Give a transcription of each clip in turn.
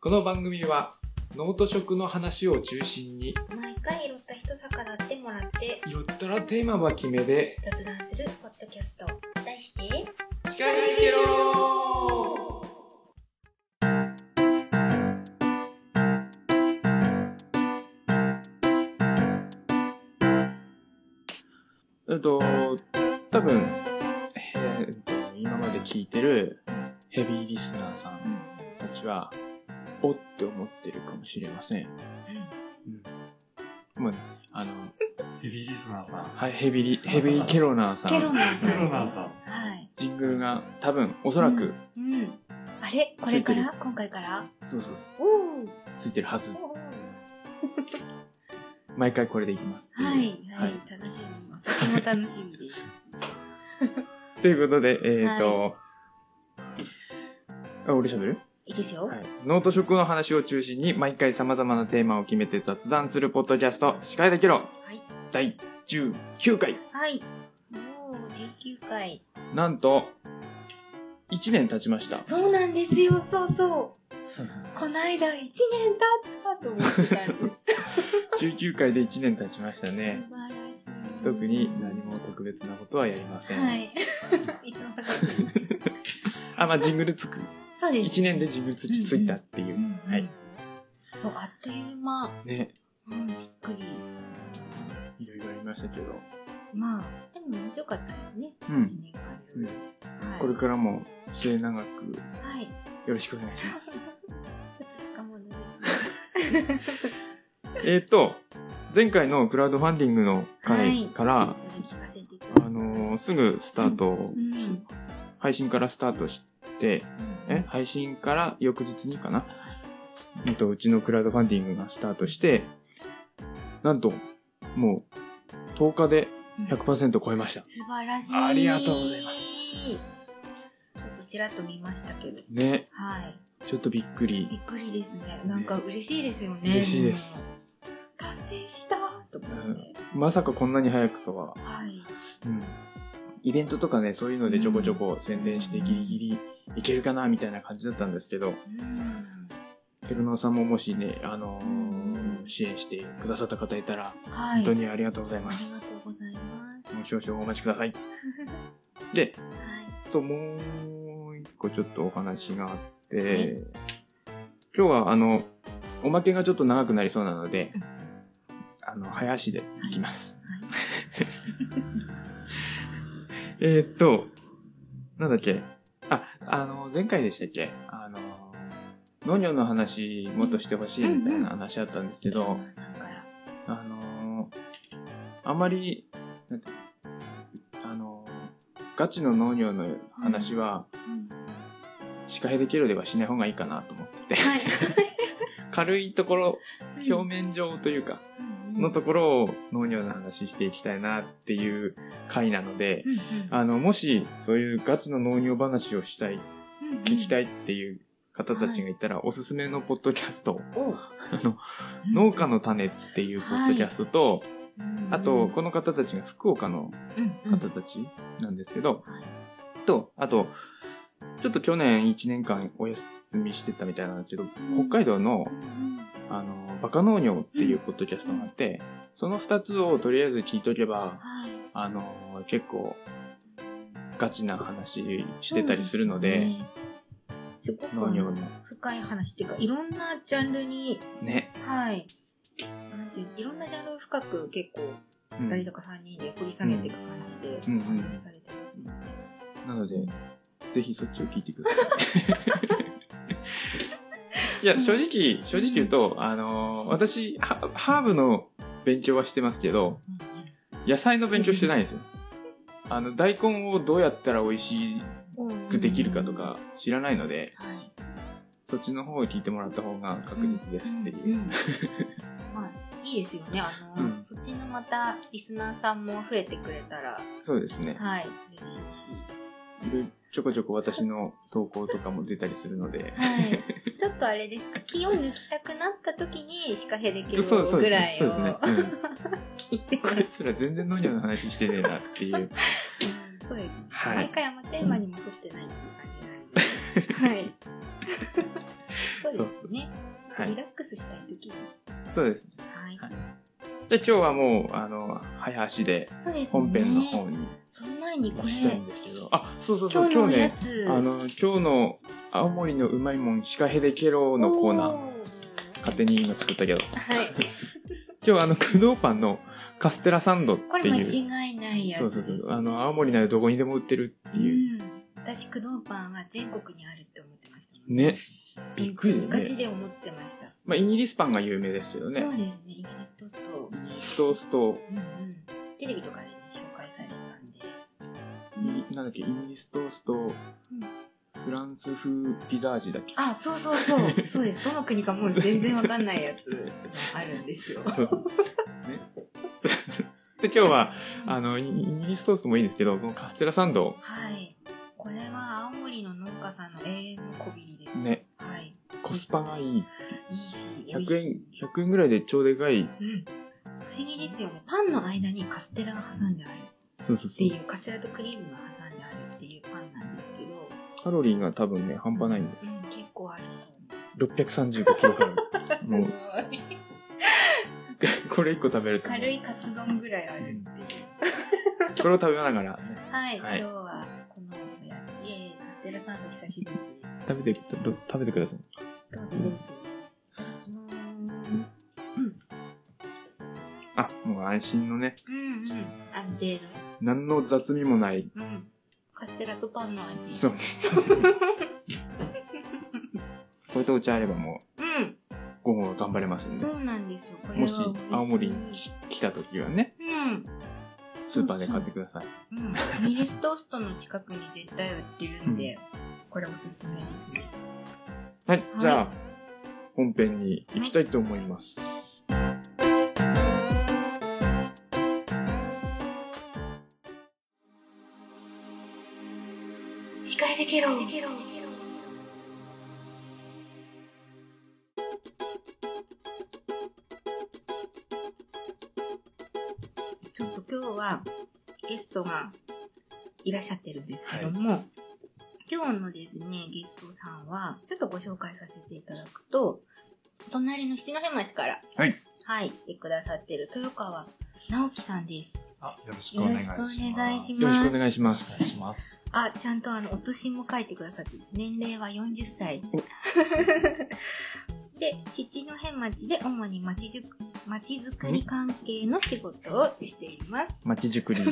この番組はノート食の話を中心に毎回拾った一魚ってもらってよったらテーマは決めで雑談するポッドキャスト。題して「聞かないけろえっと多分、えーっと今まで聞いてるヘビーリスナーさんたちはおって思ってるかもしれません。うん。もうね、あの、ヘビーリスナーさん。はい、ヘビリ、ヘビーケロナーさん。ケロナーさん。ケロナーさん。はい。ジングルが多分、おそらく、うん。あれ？これから？今回から？そうそう、おおついてるはず。毎回これでいきます。はい。ははい。い楽しみ。私も楽しみです。ということで、えっ、と、あ、俺喋る？いいですよはい。ノート食の話を中心に毎回様々なテーマを決めて雑談するポッドキャスト、司会だけろはい第19回。はいおお19回なんと、1年経ちました。そうなんですよそうそう こないだ1年経ったと思ってたんです 19回で1年経ちましたね。素晴らしい特に何も特別なことはやりません。はい あ、まあ、ジングルつく。そうです。1年でジングルつきついたっていう。はい。そうあっという間。ね。うんびっくり。いろいろありましたけど。まあでも面白かったですね。うん。一年間。うん。はい。これからも末永くはい。よろしくお願いします。えっと、前回のクラウドファンディングの回から、それ聞かせてください。あのーすぐスタート、うん。うん。配信からスタートして、え配信から翌日にかな、うんと、うちのクラウドファンディングがスタートして、なんと、もう、10日で100%超えました。素晴らしい。ありがとうございます。ちょっとちらっと見ましたけど。ね、はい。ちょっとびっくり。び。っくりですね。なんか嬉しいですよね。嬉しいです。達成したと思って、まさかこんなに早くとは。はい。うん。イベントとかね、そういうのでちょこちょこ宣伝してギリギリいけるかなみたいな感じだったんですけど、うん。ヘルノーさんももしね、あのーうん。支援してくださった方いたら、はい。本当にありがとうございありがます。とうございます。もう少々お待ちください。で、はい。と、もう一個ちょっとお話があって、はい。今日はあの、おまけがちょっと長くなりそうなのでうん、あの、早足でいきます。はいえーっと、なんだっけ？あ、あの、前回でしたっけ？あの、農業の話もっとしてほしいみたいな話あったんですけど、あのあんまり、なんてあのガチの農業の話は、うんシカヘデケロではしない方がいいかなと思ってて、はい。軽いところ、表面上というか、のところを農業の話していきたいなっていう回なので、うんうん。あの、もし、そういうガチの農業話をしたい、うんうん。聞きたいっていう方たちがいたら、おすすめのポッドキャストあの、農家の種っていうポッドキャストと、あと、この方たちが福岡のの方たちなんですけど、はい。と、あと、ちょっと去年1年間お休みしてたみたいなんですけど、北海道の、あの、バカ農業っていうポッドキャストがあって、その2つをとりあえず聞いとけば、はい。あの、結構、ガチな話してたりするので、すごく農業の。深い話っていうかいろんなジャンルにね。はい。なんていういろんなジャンルを深く結構うん2人とか3人で掘り下げていく感じでうん。うんお話しされてますもんね。なので、ぜひそっちを聞いてください。いや、正直、正直言うと、あのー私、ハハーブの勉強はしてますけど、野菜の勉強してないんですよ。あの、大根をどうやったら美味しくできるかとか知らないので、はい。そっちの方を聞いてもらった方が確実ですっていう。んんまあいいですよねあの、うん。そっちのまたリスナーさんも増えてくれたら。そうですね。はい嬉しいしちょこちょこ私の投稿とかも出たりするので。はいちょっとあれですか？気を抜きたくなった時にシカヘデケロぐですね。らいをそうですね。うん聞いてもこいつら全然農業の話してねえなっていう。うんそうですね。はい毎回あんまテーマにも沿ってないっていう感じな。はい。そそうですね。はいリラックスしたい時に。そうですね。はい。はいじゃあ今日はもう、あの、早足で。本編の方にその前にこれ、行きたいんですけど。あ、そうそうそう、今日ね。あの、今日の青森のうまいもん、シカヘデケロのコーナー、勝手に今作ったけど、はい。今日はあの、駆動パンのカステラサンドっこれ間ていう、違いないやつです。そうそうそう、あの、青森ならどこにでも売ってるっていう。うん。私、駆動パンは全国にあるって思ってましたもん。ね。びっくりだよガチね。で思ってました。まあ、イギリスパンが有名ですけどね。そうですね。イギリストースト。イギリストースト、うんうん。テレビとかでね、紹介されたんで。いなんだっけ、イギリストースト、フランス風ピザ味だっけ？あ、そうそうそう。そうです。どの国かもう全然わかんないやつあるんですよ。そう。ね。で、今日は、あの、イイギリストーストもいいんですけど、このカステラサンドをはい。これは青森の農家さんの永遠のこびりです。ね、はい。コスパがいい。いいし、美味100円しい。、100円ぐらいで超でかい。うん。不思議ですよね。パンの間にカステラが挟んであるそうそうそう。っていう、カステラとクリームが挟んであるっていうパンなんですけど、カロリーが多分ね、半端ないんで。うん、結構あると思う。635キロカロリー。もう、す これ1個食べると。軽いカツ丼ぐらいあるっていう。これを食べながらね、はい、はい今日はテラサンド久しぶりです。食べて、ど食べてください。どうぞどうぞ。あ、もう安心のね、うんうん。ある程何の雑味もない。度。うん。カステラとパンの味。そう。これとお茶あればもう、うん。午後は頑張れますんでそ。うなんですよ。これはもし青森に来た時はね、うん。スーパーで買ってください。うん。イギリストーストの近くに絶対売ってるんで、これおすすめですね。はい、じゃあ、はい本編に行きたいと思います。司会できろ。ゲストがいらっしゃってるんですけども、今日のですね、ゲストさんは、ちょっとご紹介させていただくと、隣の七戸町から、はい。はい、来てくださってる豊川直樹さんです。あ、よろしくお願いします。よろしくお願いしよろしくお願いしまお願いす。します。あ、ちゃんとあの、お年も書いてくださって、年齢は40歳。で、七戸町で主に町じゅ町づくり関係の仕事をしています。町づくり。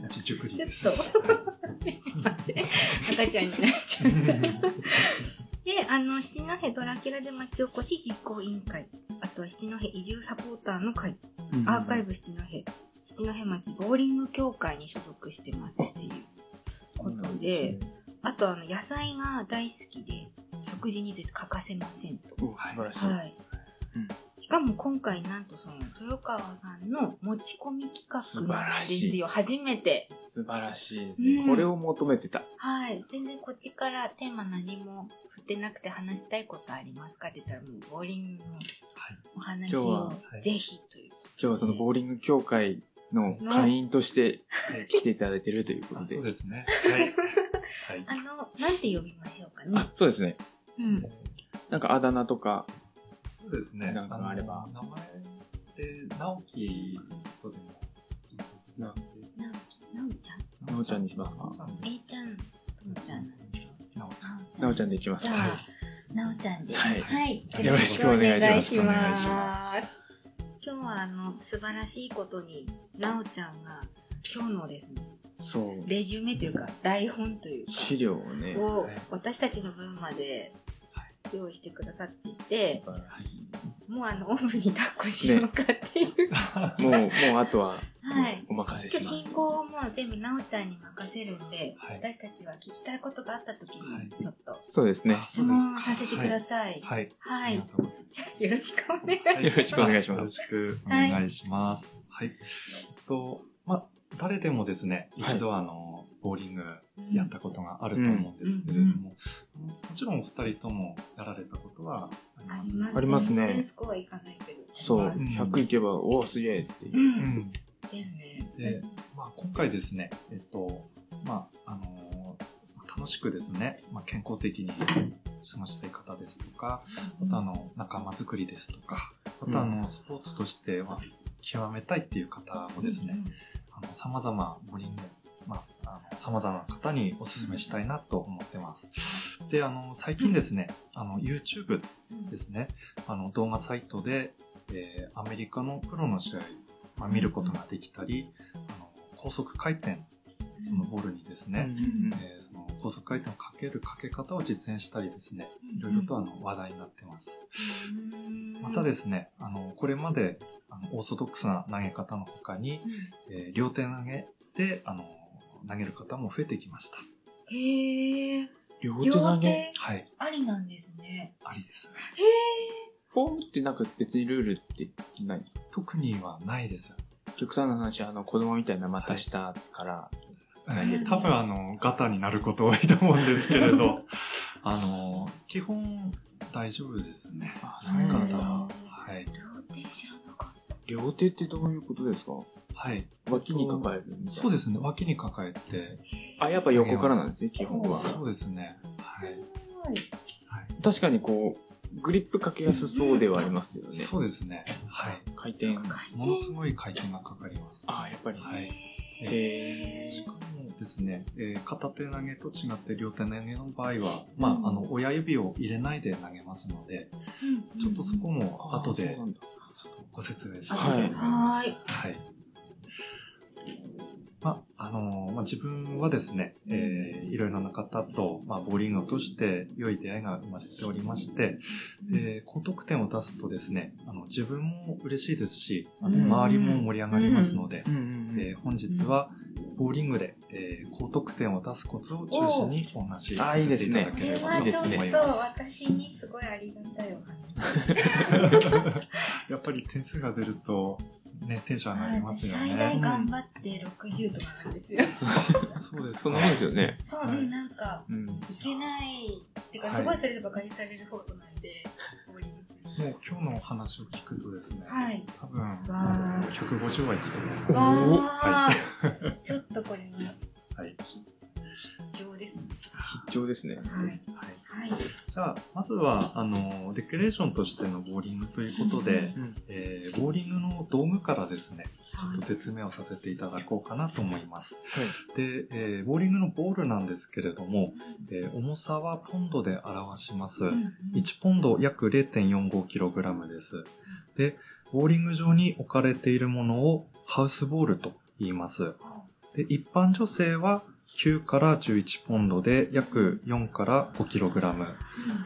町熟理ちょっと、です。すいません。赤ちゃんになっちゃった。で、あの、七戸ドラキュラで町おこし実行委員会、あとは七戸移住サポーターの会、アーカイブ七戸、七戸町ボーリング協会に所属してますっていうことで、あとあの野菜が大好きで食事に絶対欠かせませんと。お素晴らしい。はいうん。しかも今回なんとその豊川さんの持ち込み企画なんですよ。初めて。素晴らしいですね。うんこれを求めてた。はい。全然こっちからテーマ何も振ってなくて話したいことありますかって言ったらもうボーリングのお話をはいぜひという。今日はそのボーリング協会の会員としてはい来ていただいてるということあで。そうですね。はい。はい。あの、なんて呼びましょうかねあ。、そうですね。うん。なんかあだ名とか、そうですね。なんかあればの名前で、直樹とでもいいかな。なおき、なおちゃん？なおちゃんにしますか？なおちゃん A ちゃん、ともちゃんなんでしょなおちゃん。なおちゃんでいきます。はあ、なおちゃんで。はいはい。よろしくお願いします今日はあの、素晴らしいことに、なおちゃんが、今日のですね、そう。レジュメというか、台本というか、資料をね、私たちの分まで用意してくださってい素て、もうあの、おんぶに抱っこしようかっていう。い。もう、もうあとは、はい。お任せします進。行をもう全部なおちゃんに任せるんで、はい私たちは聞きたいことがあった時はいに、ちょっとそうですね。質問させてください。はい。はい。ありがとうございますじゃあ、よろしくお願いしはいよろしくお願いしますよろしくお願いします。はい。と、まあ、誰でもですね、はい一度あの、ボーリング。やったことがあると思うんですけれどうんも、あのもちろんお二人ともやられたことはありますありますありますねスコアいかないけど。そう、あります100いけば、おお、すげえっていうう。うんん。ですね。で、まあ、今回ですね、えっと、まあ、あの楽しくですね、まあ、健康的に過ごしたい方ですとか、あとあの、仲間づくりですとか、あとあの、スポーツとしては極めたいっていう方もですね、あの、様々ボーリング、まあ、あの、様々な方にお勧めしたいなと思ってます。で、あの、最近ですね、あの、YouTube ですね、あの、動画サイトで、えーアメリカのプロの試合、まあ、見ることができたり、あの、高速回転、そのボールにですね、えーその高速回転をかけるかけ方を実演したりですね、いろいろとあの話題になってます。またですね、あの、これまであのオーソドックスな投げ方の他に、えー両手投げで、あの、投げる方も増えてきました。へえ。両手投げ。はい、ありなんですね。ありですね。へフォームってなんか別にルールってない？特にはないです。極端な話、あの、子供みたいな股下から、投げる多分あの、ガタになること多いと思うんですけれど、あの、基本大丈夫ですね。あ、ーそうなんだ。はい。両手知らなかった。両手ってどういうことですか？はい。脇に抱えるそうですね。脇に抱えて。あ、やっぱ横からなんですね、基本は。そうですね。はい。はい。確かにこう、グリップかけやすそうではありますよね。そうですね。はい。回転。ものすごい回転がかかります。あ、やっぱり。はい。へしかもですね、えー片手投げと違って両手投げの場合は、まあ、あの、親指を入れないで投げますので、ちょっとそこも後でちょっとご説明しはいたいと思います。はい。はい。まあ、あのまあ、自分はですね、えーいろいろな方と、まあ、ボーリングを通して良い出会いが生まれておりまして、で、高得点を出すとですね、あの、自分も嬉しいですし、あのうん。周りも盛り上がりますので、えー本日は、ボーリングで、えー高得点を出すコツを中心にお話しさせていただければといいですね。思います。私にすごいありがたいお話。やっぱり点数が出ると、ね、テンション上がりますよね。最大頑張って60とかなんですよ。そうですそんなもんですよね。そう、はいなんか、うん。いけない。ってか、はいすごいそれでバカにされる方なんで、ボーリングする。もう今日のお話を聞くとですね、はい。多分、わー150はいくと思います。おわー、ちょっとこれははい。必聴ですね。必聴ですね。はい。はい。はい。じゃあ、まずは、あの、レクレーションとしてのボーリングということで、うん。えーボーリングの道具からですね、ちょっと説明をさせていただこうかなと思います。で、えーボーリングのボールなんですけれども、えー重さはポンドで表します。1ポンド約 0.45kg です。で、ボーリング場に置かれているものをハウスボールと言います。で、一般女性は9から11ポンドで約4から 5kg。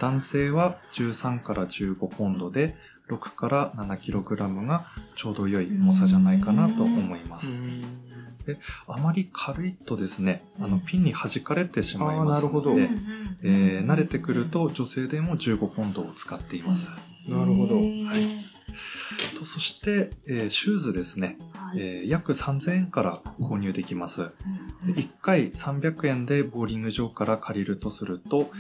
男性は13から15ポンドで6から 7kg がちょうど良い重さじゃないかなと思います。あまり軽いとですね、あのピンに弾かれてしまいますあーなるほどので、えー慣れてくると女性でも15ポンドを使っています。なるほど。はい。とそして、えーシューズですね、えー約3000円から購入できます。で1回300円でボーリング場から借りるとすると、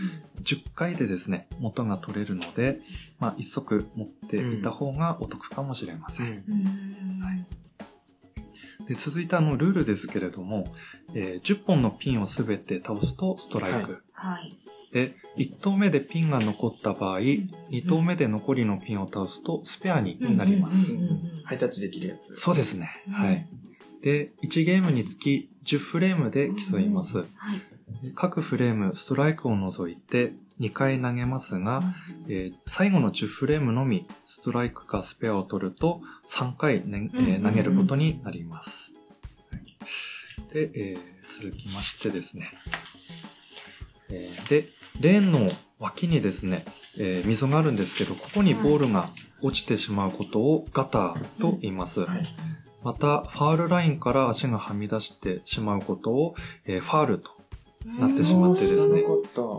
10回でですね、元が取れるので、まあ、一足持っていた方がお得かもしれません。うんで続いてあの、ルールですけれども、えー10本のピンをすべて倒すとストライク。はい。で、1投目でピンが残った場合、2投目で残りのピンを倒すとスペアになります。ハイタッチできるやつ。そうですね。はい。で、1ゲームにつき10フレームで競います。各フレーム、ストライクを除いて2回投げますが、えー最後の10フレームのみ、ストライクかスペアを取ると3回、ねえー投げることになります。で、えー続きましてですね。で、レーンの脇にですね、えー溝があるんですけど、ここにボールが落ちてしまうことをガターと言います。はい。また、ファールラインから足がはみ出してしまうことを、えーファールと、なってしまってですね。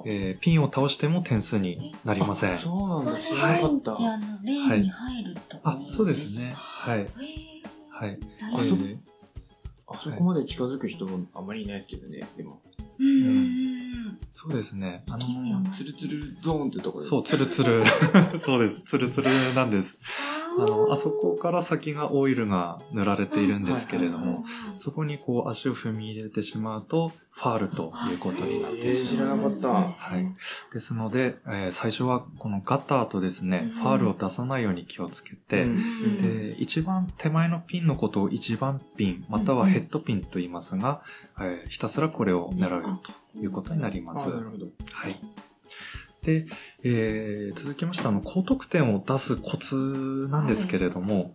えーピンを倒しても点数になりません。そうなんだ、知らった。ンってあの、レーンに入るとこあ、そうです。ね。はい。はい。あそこまで近づく人もあんまりいないですけどね、でも。うん。そうですね。あのツルツルゾーンってところで。そう、ツルツル。そうです。ツルツルなんです。あの、あそこから先がオイルが塗られているんですけれども、そこにこう足を踏み入れてしまうと、ファールということになってしまう。らなかった。はい。ですので、えー最初はこのガターとですね、うんファールを出さないように気をつけて、うんえー一番手前のピンのことを一番ピン、またはヘッドピンと言いますが、えーひたすらこれを狙うということになります。あなるほど。はい。で、えー続きまして、あの、高得点を出すコツなんですけれども、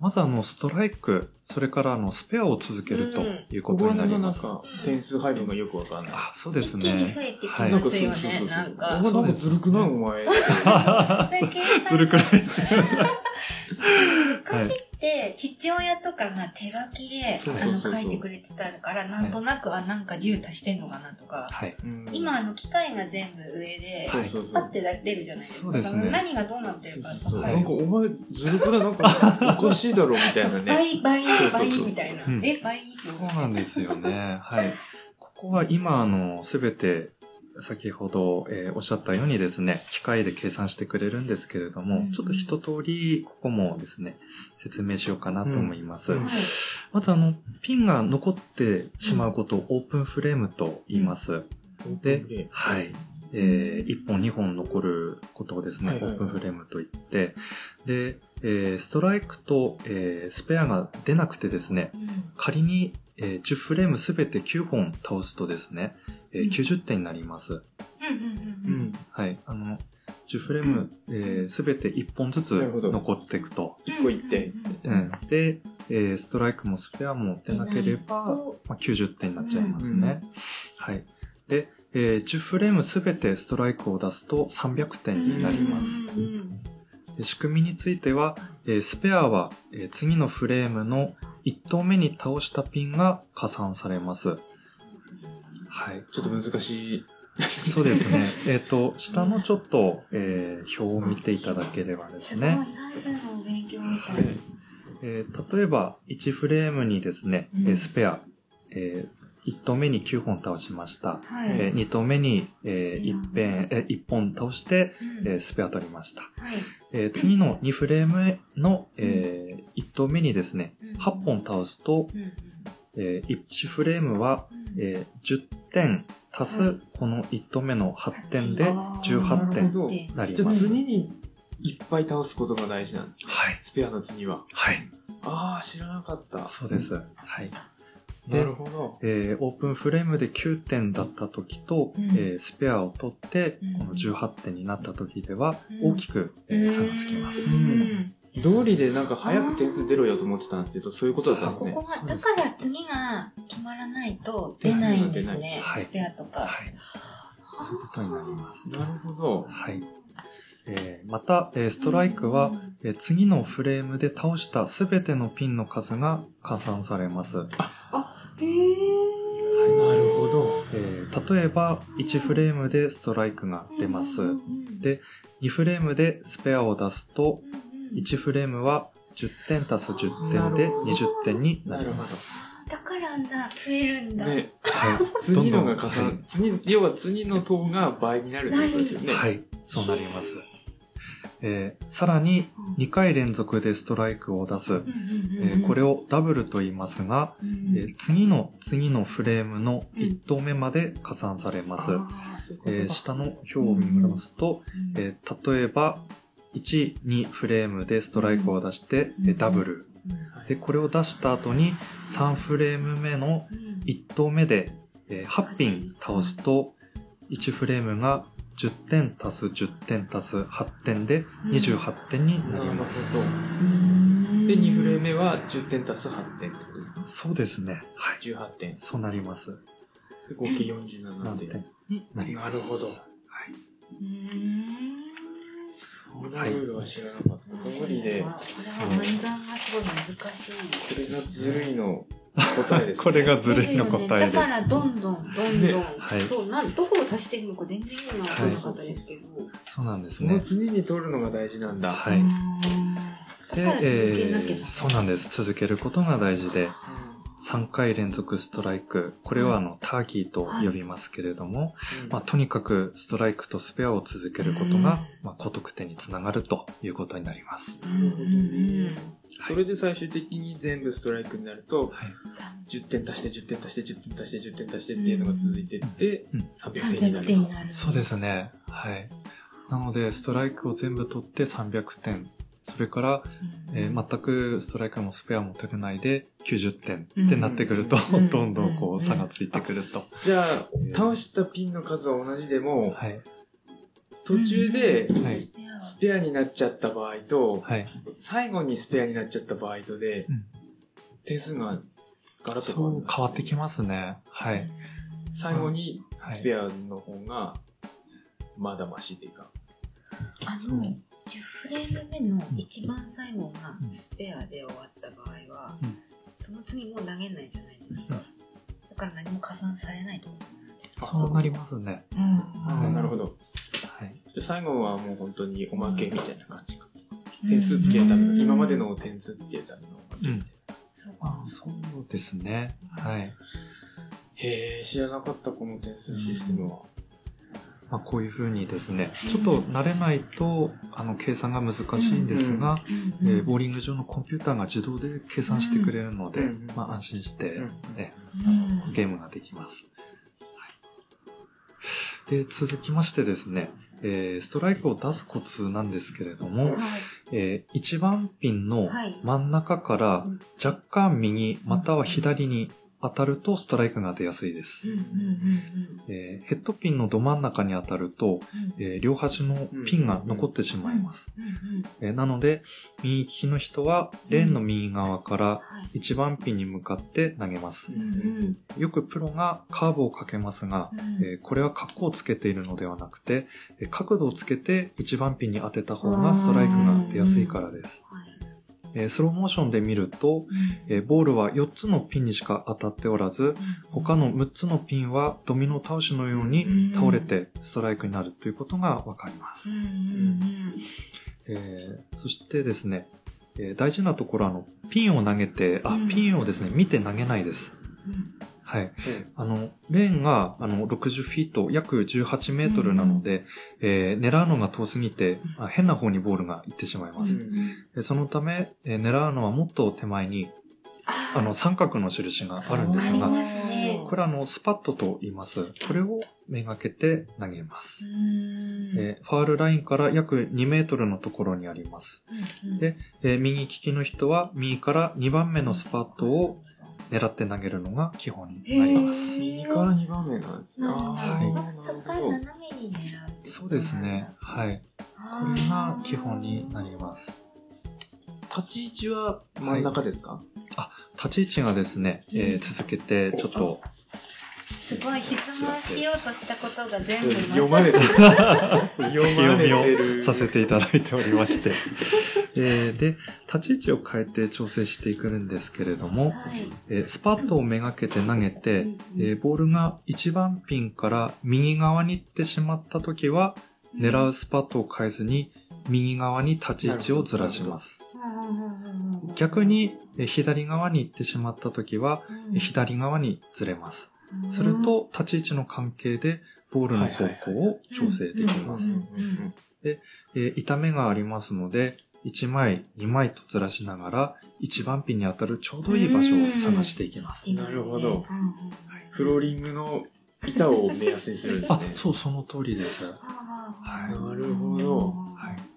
まずあの、ストライク、それからあの、スペアを続けるというこことこになら辺のなんります。か点数配分がよくわかんない。あ、そうです一気に増ね。えてきはいますよねそうそうそう。そうなんか。お前なんかずるくないお前。ずるくない 昔って父親とかが手書きであの書いてくれてたからなんとなくあなんか10足してんのかなとか。はい。うん今あの機械が全部上でそうそうそう。パッて出るじゃないですか。そうですね。何がどうなってるかはい。そうなんかお前ずるくない？なんかおかしいだろみたいなね。倍倍倍みたいな。うんえ倍？そうなんですよね。はい。ここは今、あの、すべて、先ほど、えーおっしゃったようにですね、機械で計算してくれるんですけれども、うん。ちょっと一通り、ここもですね、説明しようかなと思います。うん。はい。まず、あの、ピンが残ってしまうことをオープンフレームと言います。で、はい。えー、1本2本残ることをですね、はいはい。はいオープンフレームと言って、で、えーストライクと、えースペアが出なくてですね、仮に、えー10フレームすべて9本倒すとですね、えーうん90点になります。うんうんううんん。はい。あの、10フレーム、えすべて1本ずつなるほど残っていくと。一個一点。うん。で、えーストライクもスペアも出なければ、まあ、90点になっちゃいますね。はい。で、えー10フレームすべてストライクを出すと300点になります。うんうんうんで仕組みについては、えースペアは、えー次のフレームの1投目に倒したピンが加算されます。はい。ちょっと難しい。そうですね。えっ、と、下のちょっと、えー表を見ていただければですすごいね。算数のお勉強みたいねえー例えば、1フレームにですね、えーうんスペア、え1投目に9本倒しました。はいえ2投目に、え 1, 遍え1本倒して、うんえースペア取りました。はいえー次の2フレームの、え1投目にですね、うん8本倒すと、うんうんえ1フレームは、えー10点足すこの1投目の8点であー18なる点になりじゃあます。次にいっぱい倒すことが大事なんですね。はい。スペアの次は。はい。ああ、知らなかった。そうです。はい。なるほど。えーオープンフレームで9点だった時と、うんえースペアを取ってうん、この18点になった時ではうん大きく、えー差がつきます。うん道理でなんか早く点数出ろよと思ってたんですけど、そういうことだったんですね。ここが、そうですだから次が決まらないと出ないんです出ねは。いスペアとか。はい。そういうことになります。なるほど。はい。えーまた、えーストライクは、えー次のフレームで倒したすべてのピンの数が加算されます。へー。なるほど。えー例えば、1フレームでストライクが出ます。で2フレームでスペアを出すと、1フレームは10点足す10点で20点になります。だからんだ、増えるんだ。ね、はい。次のが加どんどん算、次、要は次の塔が倍になるってことですよね。はい、そうなります。えーさらに2回連続でストライクを出す。えーこれを、をダブルと言いますが、うんえー次の次のフレームの1投目まで加算されます。えー下の表を見ますと、えー例えば、1、2フレームでストライクを出して、ダブル。で、これを出した後に3フレーム目の1投目で、えー8ピン倒すと、1フレームが10点足す10点足す8点で28点になります。ほど。で、2フレーム目は10点足す8点ってことですか？そうですね。はい。18点。そうなります。で合計47で。何点になります。なるほどはい。そんなルールは知らなかった。道理で、ここれは暗算がすごい難しい。れがずるいの答えです、ね。これがずるいの答えですだからどんどんどんどん、ねはいそうなんどこを足してるのか全然意味が分からなかったですけど、そうなんですそのね。次に取るのが大事なんだ。はい。で、えーそうなんです。続けることが大事で、3回連続ストライク。これはあの、ターキーと呼びますけれども、まあ、とにかくストライクとスペアを続けることが、まあ、高得点につながるということになります。うん。うん。うん。それで最終的に全部ストライクになると、はい。10点足して10点足して10点足して10点足してっていうのが続いてって、うん。300点にな300る点になる。そうですね。はい。なので、ストライクを全部取って300点。それから、うん。えー全くストライクもスペアも取れないで90点ってなってくると、うんどんどんこう差がついてくると。じゃあ、倒したピンの数は同じでも、はい。途中ではいスペアになっちゃった場合と、はい。最後にスペアになっちゃった場合とでうん、点数がガラッと変わそうるんです変わってきますね。はい。最後にはいスペアの方が、まだマシっていうか。あそうの、10フレーム目の一番最後がうんスペアで終わった場合は、うんその次もう投げないじゃないですか。だから何も加算されないと思あそうなりますね。う。うんああ、なるほど。はい。じゃあ最後はもう本当におまけみたいな感じか。点数つけるための、今までの点数つけるためのおまけみたいな。そうか。あそうですね。はい。へえ、知らなかったこの点数システムは。まあ、こういうふうにですね、ちょっと慣れないと、あの、計算が難しいんですが、うんえーボーリング上のコンピューターが自動で計算してくれるので、うんまあ、安心して、うんねうん。ゲームができます。はい、で、続きましてですね、えーストライクを出すコツなんですけれども、はい。えー1番ピンのはい。真ん中からうん。若干右または左に当たるとストライクが出やすいです。ヘッドピンのど真ん中に当たると、うん。えー両端のピンが残ってしまいます。なので、右利きの人はレーンの右側からはい。1番ピンに向かって投げます。よくプロがカーブをかけますが、うん。えーこれは角をつけているのではなくて、えー角度をつけて1番ピンに当てた方がストライクが出やすいからです。はいえースローモーションで見ると、えーボールは4つのピンにしか当たっておらず、他の6つのピンはドミノ倒しのように倒れてストライクになるということがわかります。えーそしてですね、えー大事なところはあの、ピンを投げて、あうん、ピンをですね、見て投げないです。うんはい。あの、レーンが、あの、60フィート、約18メートルなので、えー狙うのが遠すぎて、あ変な方にボールが行ってしまいます。でそのため、えー狙うのはもっと手前に、あの、三角の印があるんですが、ねこれはあの、スパットと言います。これをめがけて投げます。えーファールラインから約2メートルのところにあります。でえー右利きの人は右から2番目のスパットを狙って投げるのが基本になります。右から2番目なんですね。はいあそこから斜めに狙うそうですね。はい。これが基本になります。立ち位置は真ん中ですか、立ち位置がですね、えー続けてちょっと、すごい質問しようとしたことが全部読まれてる。先読まれ読みをてる。させていただいておりまして。えーで、立ち位置を変えて調整していくんですけれども、はいえースパットをめがけて投げて、うんえーボールが1番ピンから右側に行ってしまったときは、狙うスパットを変えずに、右側に立ち位置をずらします。逆に、えー左側に行ってしまったときは、えー左側にずれます。すると、立ち位置の関係で、ボールの方向を調整できます。えー痛めがありますので、1枚、2枚とずらしながら、1番ピンに当たるちょうどいい場所を探していきます。なるほどフローリングの板を目安にするんですねあ。、そう、その通りです。ははいなるほどい。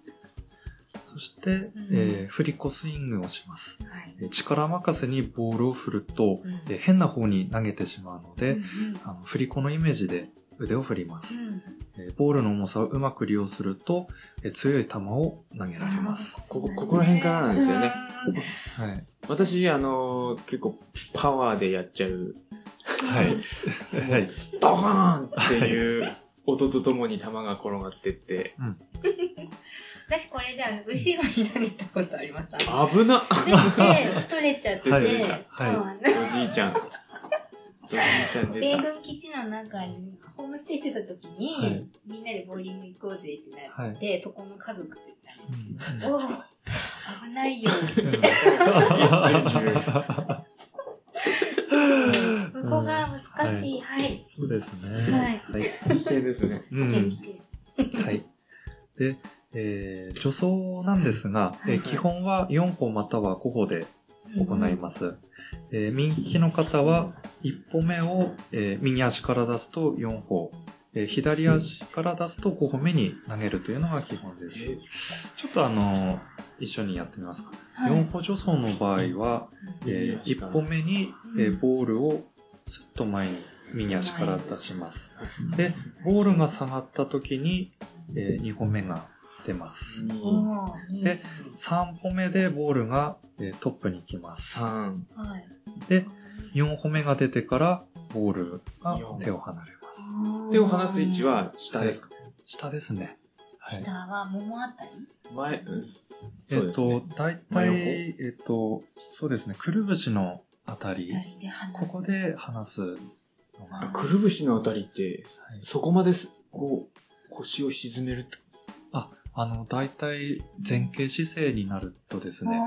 そして、えー振り子スイングをします。はいえー力任せにボールを振ると、うんえー変な方に投げてしまうので、うんあの振り子のイメージで腕を振ります。うんえーボールの重さをうまく利用すると、えー強い球を投げられます。ここ、ここら辺からなんですよね。はい。私、あの、結構パワーでやっちゃう、はい。はい。ドカーンっていう音とともに球が転がってって、私これじゃあ後ろに投げたことあります。あ危な滑って取れちゃって、はいそうはいおじいちゃん。おじいちゃん出米た。軍基地の中にホームステイしてた時に、はいみんなでボーリング行こうぜってなって、そこの家族と行ったんです。うんおお危ないよ。こが難しい。はい。そうですね。はいはい。危険ですね。うん元気はい。で、えー助走なんですが、えーはい。基本は4歩または5歩で行います。えー右利きの方は1歩目を、えー右足から出すと4歩、えー左足から出すと5歩目に投げるというのが基本です。えちょっとあの一緒にやってみますか。はい。4歩助走の場合は、え1歩目に、えーボールをすっと前に右足から出します。で、ボールが下がった時に、え2歩目が出ます。で3歩目でボールが、えートップに行きます。三はい。で、4歩目が出てからボールが手を離れます。手を離す位置は下ですか？下ですね。はい。下は桃あたり？前、うんえっそうですねと、大体、えっと、そうですね、くるぶしのあたり。ここで離すのが、あくるぶしのあたりって、はいそこまです、こう、腰を沈めるってあ、あの、大体前傾姿勢になるとですね、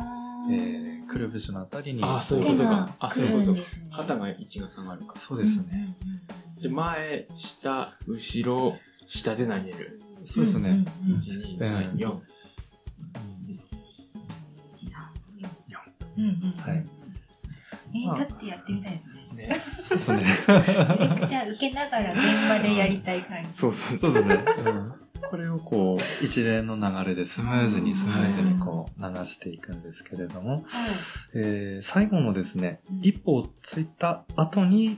えー、くるぶしのあたりに、あそういうことか手が来あそういうことるんですね。肩が位置が下がるか。そうですね。うんうんうんじゃあ前、下、後ろ、下で投げる。そうですね。。うんうんうん1、2、3、4。うんうんうんうんはい。えー、まあ立ってやってみたいですね。ね。そうですね。めちゃくちゃ受けながら現場でやりたい感じ。そうそう。そうですね。うんこれをこう、一連の流れでスムーズにスムーズにこう流していくんですけれども、はい。えー最後のですねうん、一歩ついた後に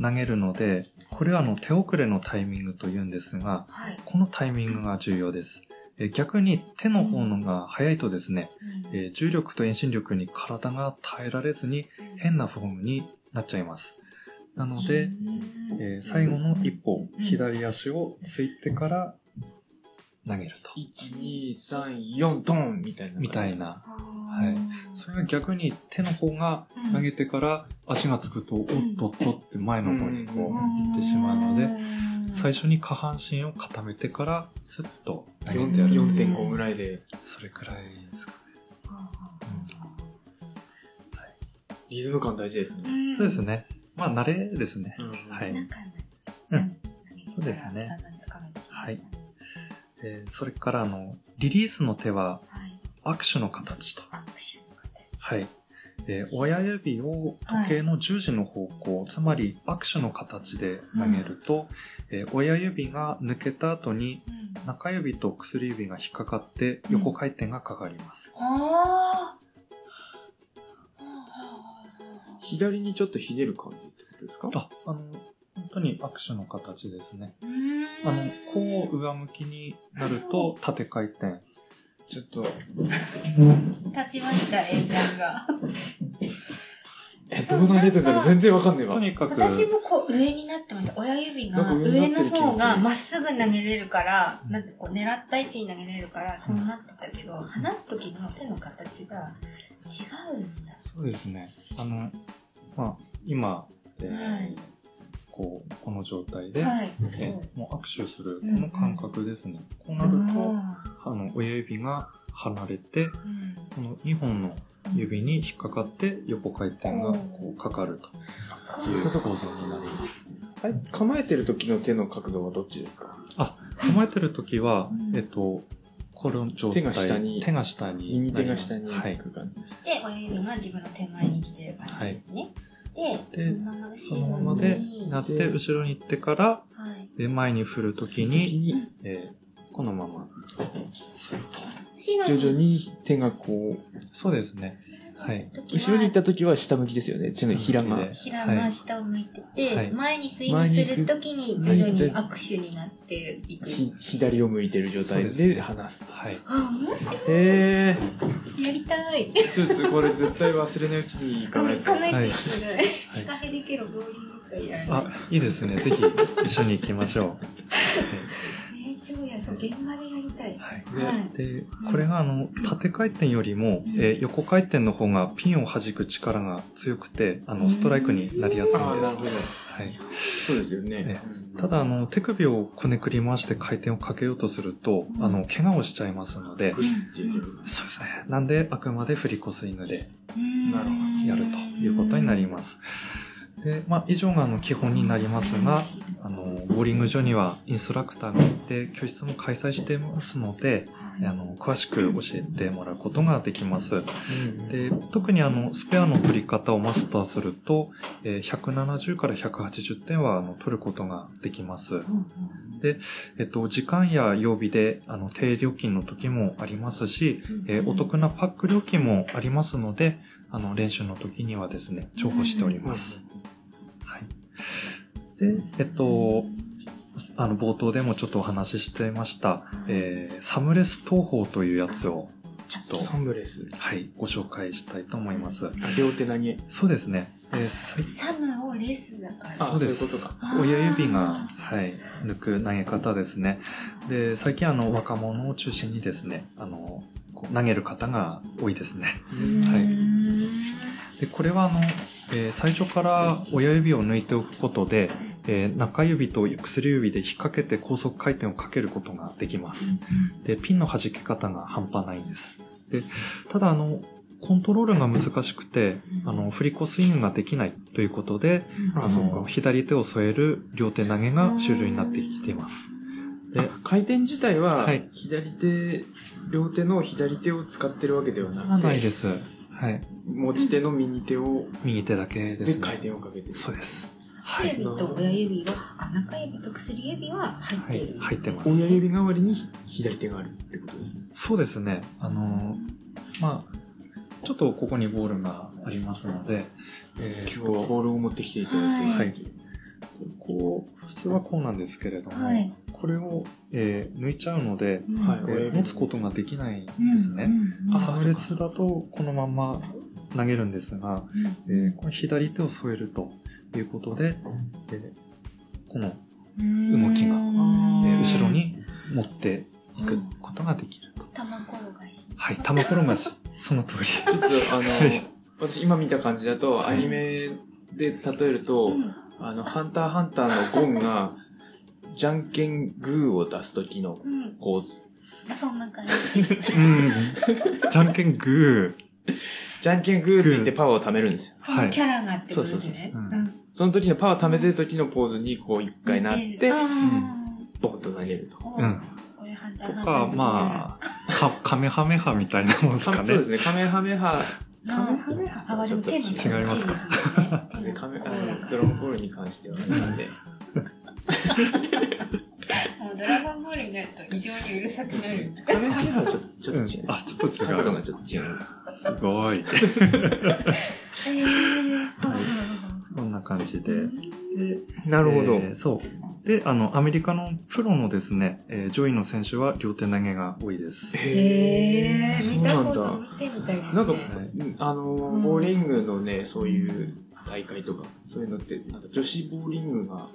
投げるので、これはあの手遅れのタイミングというんですが、はい。このタイミングが重要です。えー逆に手の方のが早いとですね、重力と遠心力に体が耐えられずに変なフォームになっちゃいます。なので、えー最後の一歩、うん左足をついてから投げると。1、2、3、4、ドンみたいな。みたい。な。ははいそれが逆に手の方が投げてから足がつくと、おっとっとって前の方にこう行ってしまうので、最初に下半身を固めてからスッと投げてやる。4.5ぐらいで、それくらいですかね。リズム感大事ですね。そうですね。まあ慣れですね。はいうんそうですねはい。えーそれからあの、リリースの手ははい。握手の形と。握手の形。はい。えー親指を時計の十字の方向、つまり握手の形で投げると、えー親指が抜けた後にうん中指と薬指が引っかかって横回転がかかります。あ左にちょっとひねる感じってことですか？あ、あの、本当に握手の形ですね。あの、こう上向きになると縦回転。ちょっと、立ちました、A ちゃんが。え、どうなれてんだろう？全然わかんねえわと。にかく、私もこう上になってました。親指が上の方がまっすぐ投げれるから、うんなんかこう狙った位置に投げれるから、そうなってたけど、離す時の手の形が違うんだ。そうですね。あの、まあ、今、えーはいこう、この状態で、はい。えーもう握手する、こうんの感覚ですね。こうなると、あの、親指が離れて、うんこの2本の指に引っかかって横回転がこうかかるという構造になります。あれ構えてる時の手の角度はどっちですか？あ、構えてる時はう、んえっと、この状態。手が下に手が下に右手がなります。下にはい行。く感じです。で、親指が自分の手前に来てる感じですね。で、でそのまま後ろに。そのままでなって、で後ろに行ってから、はい。で前に振る時時に、に、えーこのまま、すると。後ろ徐々に。に手がこう、そうですね。はい。後ろに行った時は下向きですよね。手のひらが。下平が下を向いてて、はい前にスイングするときに徐々に握手になっていく。ひ左を向いてる状態ですで離す。はい。あ、面白い。へやりたい。え。ちょっとこれ絶対忘れないうちに行かないと。行かないといはいけない。シカヘデケロボーリング会やらないあ。、いいですね。ぜひ一緒に行きましょ えー、超や、そう、現場でやりたい。う。はい。ねはい。で、これがあの、縦回転よりも、えー横回転の方がピンを弾く力が強くて、あの、ストライクになりやすいんです。はい。そうですよねね。ただ、あの、手首をこねくり回して回転をかけようとすると、あの、怪我をしちゃいますので。そうですね。なんで、あくまで振り子スイングでなるほやるということになります。で、まあ、以上があの基本になりますが、あの、ボーリング場にはインストラクターがいて、教室も開催していますので、あの、詳しく教えてもらうことができます。で、特にあの、スペアの取り方をマスターすると、えー170から180点はあの取ることができます。えっと、時間や曜日で、あの、低料金の時もありますし、えーお得なパック料金もありますので、あの、練習の時にはですね、重宝しております。はい。で、えっと、あの、冒頭でもちょっとお話ししてました、えーサムレス東宝というやつを、ちょっと、サンブレス。はい、ご紹介したいと思います。両手投げ。そうですね。えーサムをレスだから。あ、そうですそういうことか。親指が、はい、抜く投げ方ですね。で、最近あの、若者を中心にですね、あの、こう投げる方が多いですね。はいで、これはあの、えー最初から親指を抜いておくことで、えー中指と薬指で引っ掛けて高速回転をかけることができます。で、ピンの弾け方が半端ないんです。で、ただあの、コントロールが難しくて、あの、振り子スイングができないということで、ああそうかの、左手を添える両手投げが主流になってきています。でで、、回転自体ははい、左手、両手の左手を使ってるわけではなくて、ないです。はい。持ち手の右手を、右手だけです回転をかけてる。そうです。はい。中指と親指は、あ中指と薬指は入ってる。はい入ってます親指代わりに左手があるってことですね。そうですね。あの、まあ、ちょっとここにボールがありますので、えー今日はボールを持ってきていただいて、はいこう、普通はこうなんですけれども、はいこれを、えー抜いちゃうので、うんはい。えー持つことができないんですね。うんあサムレスだとこのまま投げるんですが、えーこの左手を添えるということで、えーこの、うん動きがうん。えー後ろに持っていくことができると。玉転がし。はい、玉転がし、その通り。ちょっとあの、はい。私今見た感じだと、アニメで例えると、うん。あの、ハンターハンターのゴンが、じゃんけんグーを出す時のうん。構図。そんな感じ。うん。じゃんけんグじゃんけんグーって言ってパワーを貯めるんですよ。そのキャラがってことですね。そうそうそううんその時のパワー貯めてる時のポーズにこう一回なって、ボンと投げると。おうんこれとか、まあ、か、カメハメハみたいなもんですかね。そうですね、カメハメハ。なカメハメハあ、まあでも手の違いますか手ですもんね手のカメあのドラゴンボールに関してはなんで。もうドラゴンボールになると異常にうるさくなる。カメハメハはちょっと、ちょっと違う。うんあ、ちょっと違う。角度がちょっと違う。すごい。えーこんな感じで。でなるほど。えーそう。で、あの、アメリカのプロのですね、えー上位の選手は両手投げが多いです。へえ、そう見たなんだ。こと見てみたいですね。なんか、はいあの、うんボーリングのね、そういう大会とか、そういうのって、なんか女子ボーリングが。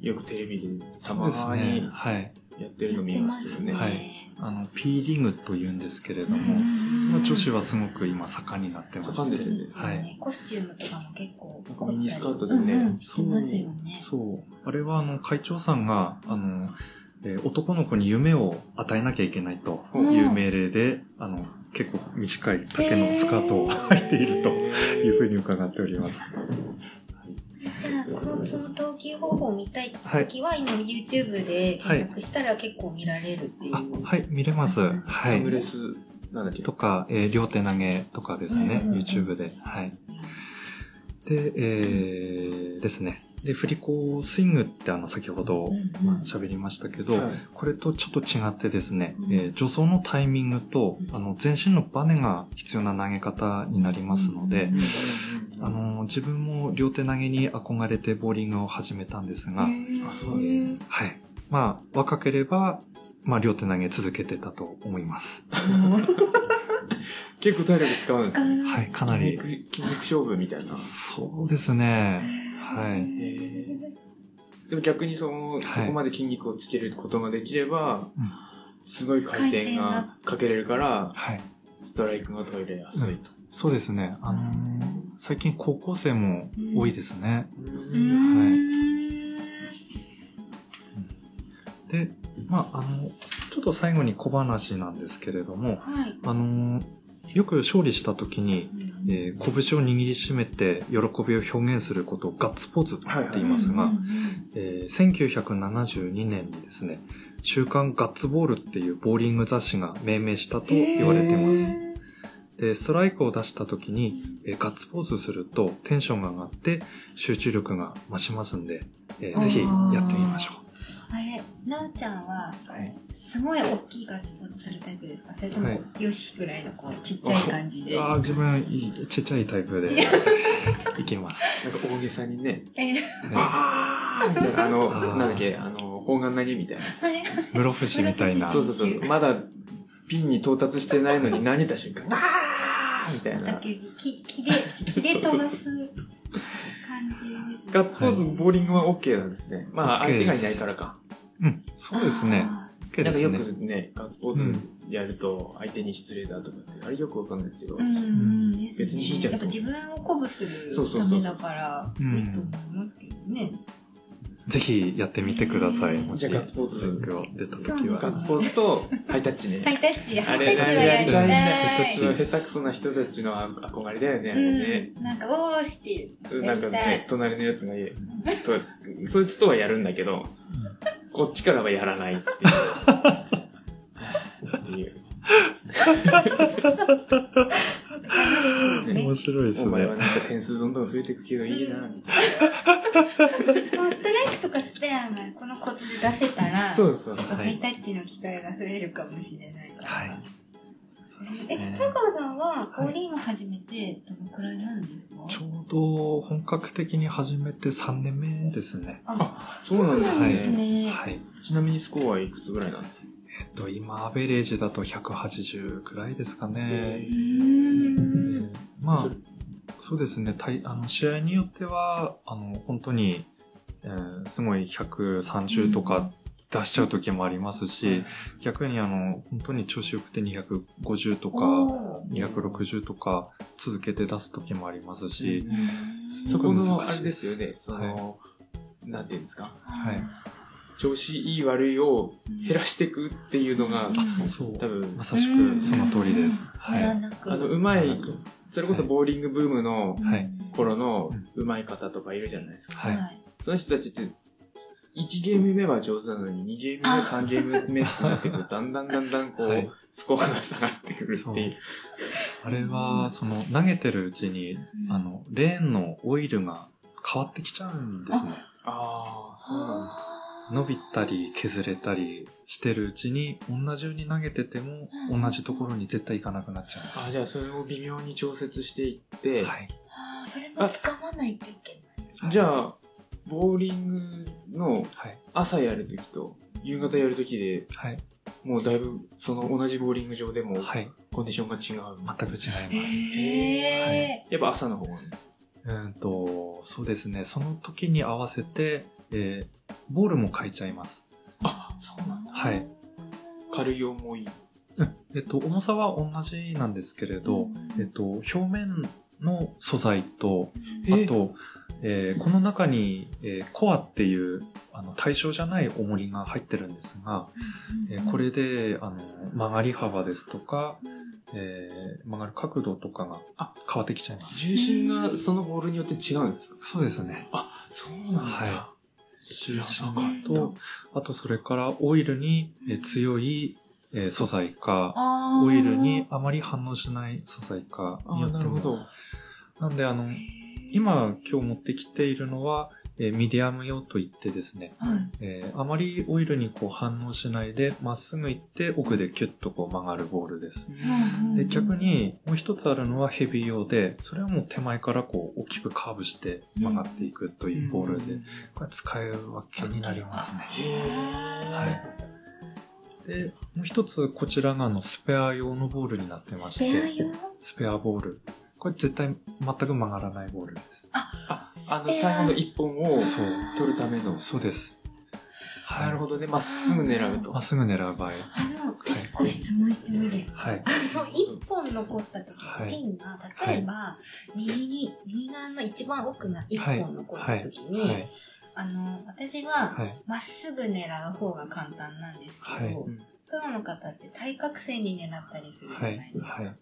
よくテレビでたそうまですねに。はい。やってるの見ますよね。はいあの、P リーグと言うんですけれども、女子はすごく今盛んになってま盛んしですねはい。コスチュームとかも結構なんかミニスカートでねうんうんしてますよね。そう。あれはあの、会長さんが、あの、えー男の子に夢を与えなきゃいけないという命令で、あの、結構短い丈のスカートを履いているというふうに伺っております。じゃあ、そのその投球方法を見たいときは、今 YouTube で検索したら結構見られるっていう。あ、はい、見れます。はサムレい。ス、なんだっけ？とか、えー両手投げとかですね、うんうんうん YouTube で。はい。で、えーですね。で、振り子スイングってあの、先ほど喋りましたけど、はいこれとちょっと違ってですね、うんえー助走のタイミングとう、んあの、全身のバネが必要な投げ方になりますので、うんあの、自分も両手投げに憧れてボーリングを始めたんですが、あそうなんはい。まあ、若ければ、まあ、両手投げ続けてたと思います。結構体力使うんですね。はい、かなり筋肉。筋肉勝負みたいな。そうですね。はい。へーでも逆にその、はいそこまで筋肉をつけることができれば、うんすごい回転ががかけれるから、はい。ストライクが取れやすいと。そうですね。あのー最近高校生も多いですね。うーんで、まあ、あの、ちょっと最後に小話なんですけれども、はい。あのーよく勝利した時に、えー拳を握りしめて喜びを表現することをガッツポーズと言いますが、えー1972年にですね、週刊ガッツボールっていうボーリング雑誌が命名したと言われています。で、ストライクを出した時に、えーガッツポーズするとテンションが上がって集中力が増しますんで、えーぜひやってみましょあれ、なおちゃんは、う。はい。すごい大きいガッツポーズするタイプですか？それとも、はいよしぐらいのこう、ちっちゃい感じで。あー自分はいいちっちゃいタイプで いきます。なんか大げさにね、えーあーみたいな、あの、なんだっけ、あの、砲丸投げみたいな。室伏みたいな。そうそうそう。まだピンに到達してないのに投げた瞬間、あーみたいな。だけど、き、気で、気で飛ばす感じですね。ガッツポーズ、ボーリングは OK なんですね。まあ、相手がいないからか。うん、そうですね。あ OK なんかよ。くね、ガッツポーズやると相手に失礼だとかって、あれよくわかんないですけどー。う、ん別に引いちゃうとやっぱ自分を鼓舞すそうそうそうるためだから、うんいいと思いますけどね。ぜひやってみてください。もし、じゃあガッツポーズ選挙出た時は。ガッツポーズとハイタッチね。ハイタッチ、あれ、ハイタッチあれやりはやりたい。たいね。ハイタッチは下手くそな人たちの憧れだよね、あれね。うん、なんか、おーしてる。なんかね隣のやつが言え、と、そいつとはやるんだけど、こっちからはやらないっていう。っていう。面白いですねお前は。なんか点数どんどん増えていくけどいいな、みたいもうストライクとかスペアがこのコツで出せたら、な。そうそう。ハイタッチの機会が増えるかもしれないから。はい。そうですえ、ね。豊川さんは、ボーリング始めて、どのくらいなんですか？ちょうど本格的に始めて3年目ですね。あ、そうなんですね。はい。ちなみにスコアはいくつぐらいなんですか？えっと、今、アベレージだと180くらいですかうね。まあそう。ですね。対あの試合によっては、あの、本当に、えーすごい130とか出しちゃう時もありますし、逆にあの、本当に調子よくて250とか、おー。260とか続けて出す時もありますし、そこの、あれですすよね、その、なんていうんですか、はい。調子いい悪いを減らしていくっていうのが、そう。多分ま、さしくその通りです。はい。あの、うまい、それこそボーリングブームのはい頃のうまい方とかいるじゃないですか。はいその人たちって、1ゲーム目は上手なのに、2ゲーム目、あ3ゲーム目ってなってくると、だんだんだんだんこう、はいスコアが下がってくるっていう。あれは、その、投げてるうちに、あの、レーンのオイルが変わってきちゃうんですね。ああ、そうなんだ。伸びたり削れたりしてるうちに、同じように投げてても、うん同じところに絶対行かなくなっちゃうんであす。じゃあそれを微妙に調節していって、はい。あーそれも使わないといけない。じゃあ、ボーリングのはい。朝やるときと夕方やるときではい。もうだいぶその同じボーリング場でもはい。コンディションが違う。全く違います。へやっぱ朝の方がうんと、そうですね。その時に合わせて、えーボールも変えちゃいます。あ、そうなんだ。はい。軽い重い。うんえっと、重さは同じなんですけれど、えっと、表面の素材と、あと、えーこの中に、えーコアっていう、あの、対象じゃない重りが入ってるんですが、えーこれで、あの、曲がり幅ですとか、えー曲がる角度とかがあ変わってきちゃいます。重心がそのボールによって違うんですか？そうですね。あ、そうなんだ。は知ら重なかあとそれからオイルにえー強いえー素材か、オイルにあまり反応しない素材かあによっても。なるほど。なんであの、今今日持ってきているのは、えーミディアム用といってですね、はいえーあまりオイルにこう反応しないで、まっすぐ行って奥でキュッとこう曲がるボールです。で、逆にもう一つあるのはヘビー用で、それはもう手前からこう大きくカーブして曲がっていくというボールで、これ使えるわけになりますね。へはい。で、もう一つこちらがあのスペア用のボールになってましスペアて、用？スペアボール。これ絶対全く曲がらないボールです。あ、あの最後の一本を。取るための。そうです。はい。なるほどね。まっすぐ狙うとまっ。すぐ狙う場合。あの、一個質問してもいいですかはい。あのその一本残った時のはいピンが、例えば、右に、右側の一番奥が一本残った時に、はい。あの、私は、はい。まっすぐ狙う方が簡単なんですけど、はいプロの方って対角線に狙ったりするじゃはいないですか。。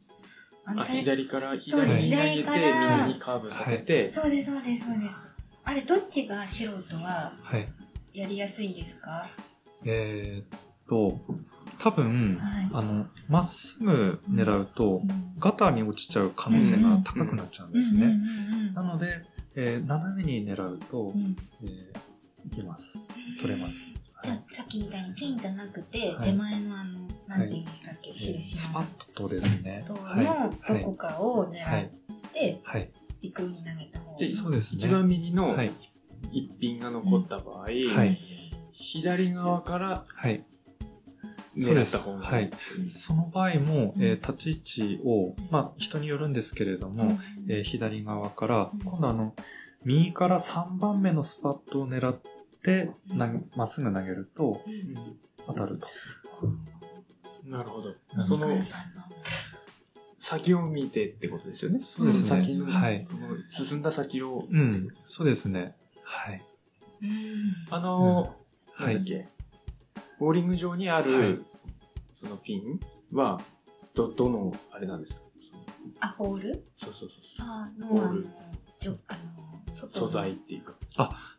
はい。あ、左から左に投げて、右にカーブさせて、そうです、そうです、そうです。あれ、どっちが素人ははい。やりやすいんですか？えーっと、多分、はいあの、まっすぐ狙うと、うんガターに落ちちゃう可能性が高くなっちゃうんですね。なので、えー斜めに狙うと、うんえーいけます。取れます。じゃはいあさっきみたいにピンじゃなくて、はい手前のあの、なんて言うんでしたっけ、えー印の。スパッとですね。のどはいこ。かをは狙っい。て、はい。陸に投げた方がでいい。そうですね。一番右のはい。一品が残った場合、はい左側からはい。そうです狙った方がいい。その場合も、えー立ち位置を、まあ、人によるんですけれども、えー左側から、今度あの、右から3番目のスパットを狙って、なまっすぐ投げると当たると。なるほどう。んその先を見てってことですよね。そうですね先の、はいその進んだ先を。うん、そうですね。はい。うんあの、はいなんだっけ、ボーリング場にある、はいそのピンは、ど、どの、あれなんですか？あ、ホール？そうそうそうそう。あの、ホールあの、ちょ、あの、外素材っていうか。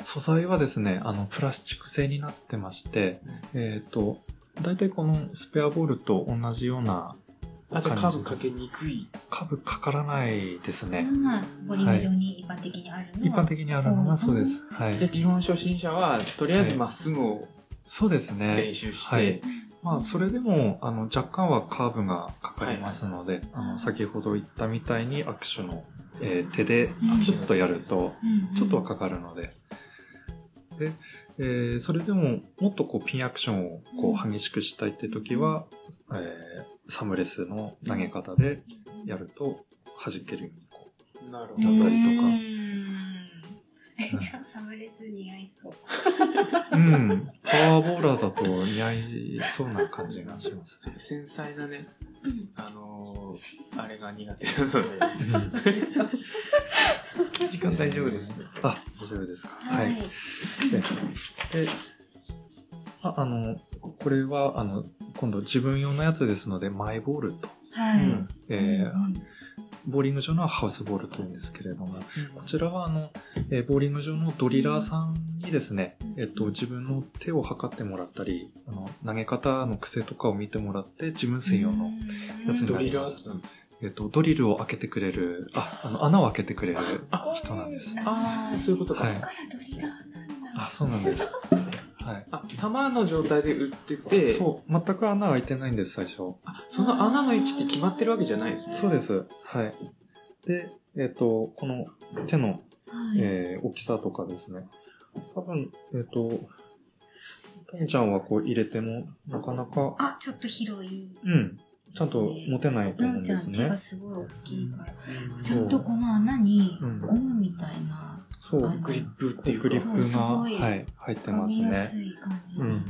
素材はですね、あの、プラスチック製になってまして、えっ、と、大体このスペアボールと同じようなあ、じゃあカーブかけにくい。カブかからないですね。がボーリング場に一般的にあるのは、一般的にあるのがそうです。はじゃあい。基本初心者は、とりあえずまっすぐをそうですね練。習して、はいまあ、それでも、あの、若干はカーブがかかりますので、あの、先ほど言ったみたいに握手の、えー手でうんちょっとやると、うんちょっとはかかるので。で、えーそれでも、もっとこう、ピンアクションをこう、激しくしたいって時は、えーサムレスの投げ方でやると、弾けるようにこなるほうど。だったりとかじゃあサムレス似合いそう。う。うん。パワーボーラーだと似合いそうな感じがしますちょっと繊細なね、うんあのー、あれが苦手なので、時間大丈夫です。あ、大丈夫ですか？ははいい。。で、でああの、これは、あの、今度自分用のやつですので、マイボールと。はい。うんえーうんボーリング場のはハウスボールというんですけれども、こちらは、あの、えーボーリング場のドリラーさんにですね、えっと、自分の手を測ってもらったり、あの、投げ方の癖とかを見てもらって、自分専用の、やつにドリなりますえっと、ドリルを開けてくれる、あ、あの、穴を開けてくれるあ人なんです。ああ、そういうことか。はいだからドリラーなんだ。あ、そうなんです。はい。あ、玉の状態で売ってて、そう、全く穴開いてないんです、最初。あその穴の位置って決まってるわけじゃないですね。そうです。はい。で、えっ、と、この手の、はい。えー大きさとかですね。多分、えっ、と、トミちゃんはこう入れても、なかなか、あ、ちょっと広い。うん、ちゃんと持てないと思うんですねん手が。すごい大きいから。うんちゃんとこの穴にうんゴムみたいな、そう、グリップっていうかグリップが、はい、入って掴ますね。うん。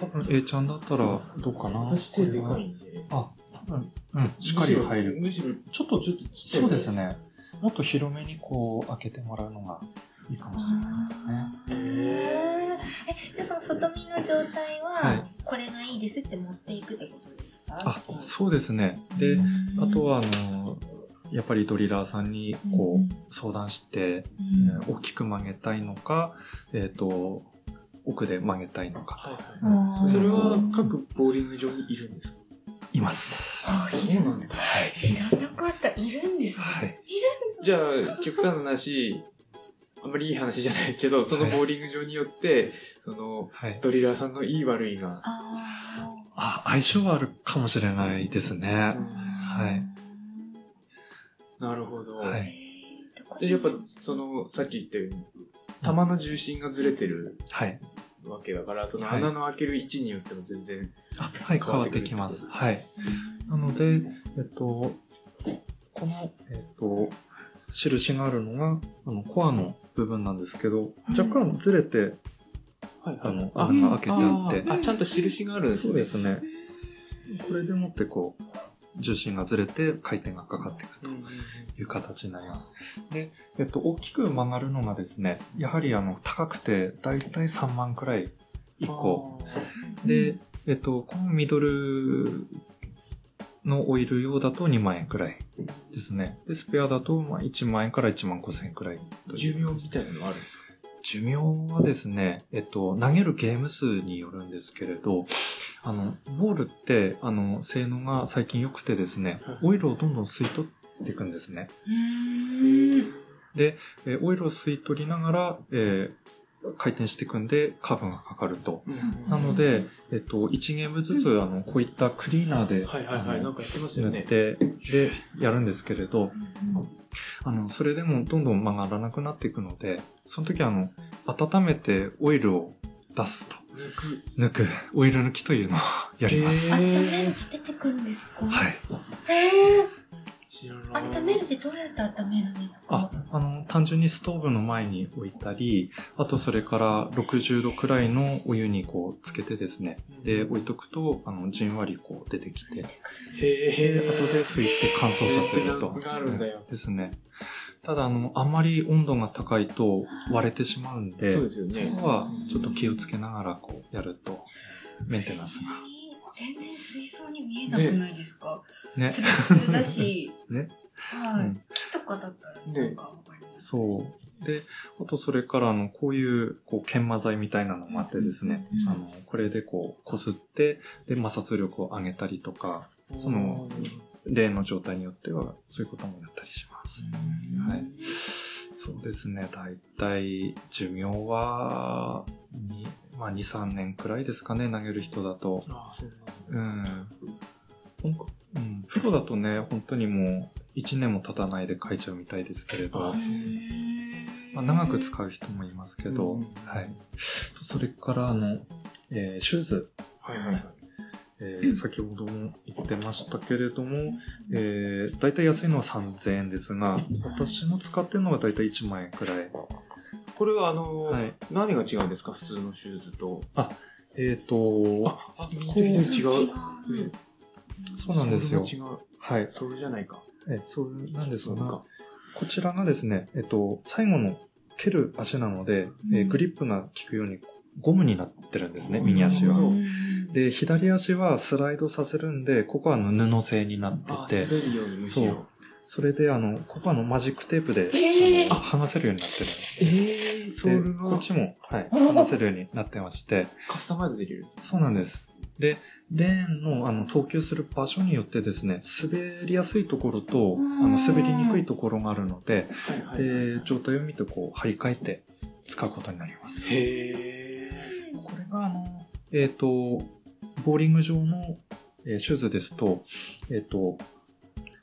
多分、A ちゃんだったら、どうかな？私手でかいんで。あ、多分、うん、しっかり入る。むしろ、ちょっと、ちょっとちっちゃいそうです。ね。もっと広めにこう開けてもらうのがいいかもしれないですね。へーえ、で、その外見の状態は、はいこれがいいですって持っていくってことですか？あ、そうですね。で、あと、は、あの、やっぱりドリラーさんにこう相談して、うんえー大きく曲げたいのか、えっ、と、奥で曲げたいのかはいと。はい。あーそれは各ボーリング場にいるんですか？います。あ、そうなんだ。知らなかった。いるんですね。はい。じゃあ、極端な話、あんまりいい話じゃないですけど、そのボーリング場によって、その、はい。ドリラーさんのいい悪いが、ああ、相性はあるかもしれないですね。あ。はい。なるほど。はいでやっぱ、その、さっき言ったように、球の重心がずれてるはい。わけだから、そのはい穴の開ける位置によっても全然、あ、はい、変わってきます。はい。なので、えっと、この、えっと、印があるのが、あの、コアの部分なんですけど、若干ずれて、はいあの、あ穴が開けてあって、あ、ちゃんと印があるんですね。そうですね。これでもってこう、重心がずれて回転がかかっていくという形になります。で、えっと、大きく曲がるのがですね、やはりあの、高くて、だいたい3万くらい1個。あで、えっと、このミドルのオイル用だと2万円くらいですね。で、スペアだとまあ1万円から1万5千円くらい寿命みたいなのはあるんですか？寿命はですね、えっと、投げるゲーム数によるんですけれど、あの、ボールって、あの、性能が最近良くてですねはい、オイルをどんどん吸い取っていくんですね。うん。で、えーオイルを吸い取りながら、えー回転していくんで、カーブがかかると。なので、えっと、1ゲームずつ、あの、こういったクリーナーで、はいはいはい。なんかやってますよね。塗って、で、やるんですけれど、あの、それでもどんどん曲がらなくなっていくので、その時あの、温めてオイルを出すと。抜く。抜く、オイル抜きというのをやります。へ温ーめると出てくるんですか？はい。へえ。知らない。温めるってどうやって温めるんですあか、あの、単純にストーブの前に置いたり、あとそれから60度くらいのお湯にこうつけてですね、で、置いとくと、あの、じんわりこう出てきて、へで、え。後で拭いて乾燥させるとですね。ただ、あの、あんまり温度が高いと割れてしまうんで、そうですよねそこはちょっと気をつけながらこうやると、メンテナンスが。全然水槽に見えなくないですか、ね。つるつるだし。ね。はい、うん木とかだったらなんかわかります。そう。で、あとそれから、あの、こういう、こう、研磨剤みたいなのもあってですね、うんあの、これでこう、こすって、で、摩擦力を上げたりとか、その、例の状態によっては、そういうこともやったりします。はい。そうですね、だいたい寿命は、にまあ、2、3年くらいですかね、投げる人だと。ああ、そうなんだ。うん。うん、プロだとね、本当にもう、1年も経たないで書いちゃうみたいですけれどあ、まあ、長く使う人もいますけど、うんはい。それから、あの、えーシューズ、はいはいはい。えー先ほども言ってましたけれども、えー、大体安いのは3000円ですが、私の使ってるのは大体1万円くらい。これはあのーはい何が違うんですか？普通のシューズと。えっ、と、あ、あ、違う。そうなんですよ。はい。それじゃないか。えそうなんですが。こちらがですね、えっと、最後の蹴る足なので、えーグリップが効くようにゴムになってるんですね、うん右足はで、左足はスライドさせるんで、ここは布製になってあ、て、滑るようにむしそうろ。それであの、ここはあのマジックテープで、えー剥がせるようになってるんです。ええー、それで、こがっちも、はい、剥がせるようになってまして、カスタマイズできる。そうなんです。で、レーンのあの投球する場所によってですね、滑りやすいところと、あの滑りにくいところがあるので、はいはいはい。で、状態を見てこう、張り替えて使うことになります。へえ。これがあの、えっ、と、ボーリング場の、えーシューズですと、えっ、と、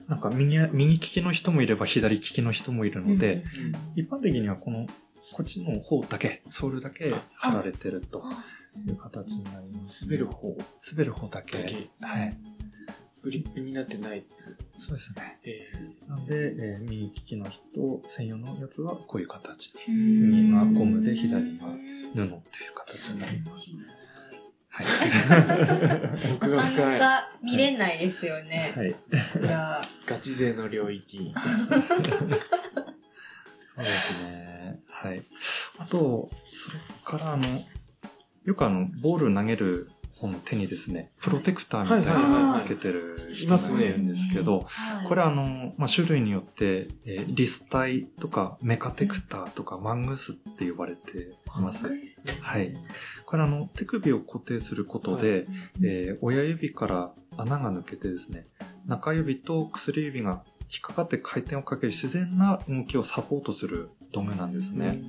なんか右、右利きの人もいれば左利きの人もいるので、一般的にはこの、こっちの方だけ、ソールだけ貼られてるという形になります、滑る方滑る方だけ。だけ。はい。グリップになってない。そうですね。へなので、えー右利きの人専用のやつはこういう形に。うん右がゴムで左が布っていう形になります。はい。ー奥がなか深。ないか見れないですよね。はい。裏。ガチ勢の領域。そうですね。はい。あと、それからあの、よくあの、ボール投げる方の手にですね、プロテクターみたいなのをつけてる人がいるんですけど、はい。これあの、まあ、種類によって、えーリスタイとかメカテクターとかマングースって呼ばれています。はい。これあの、手首を固定することで、えー親指から穴が抜けてですね、中指と薬指が引っかかって回転をかける自然な動きをサポートする道具なんですね。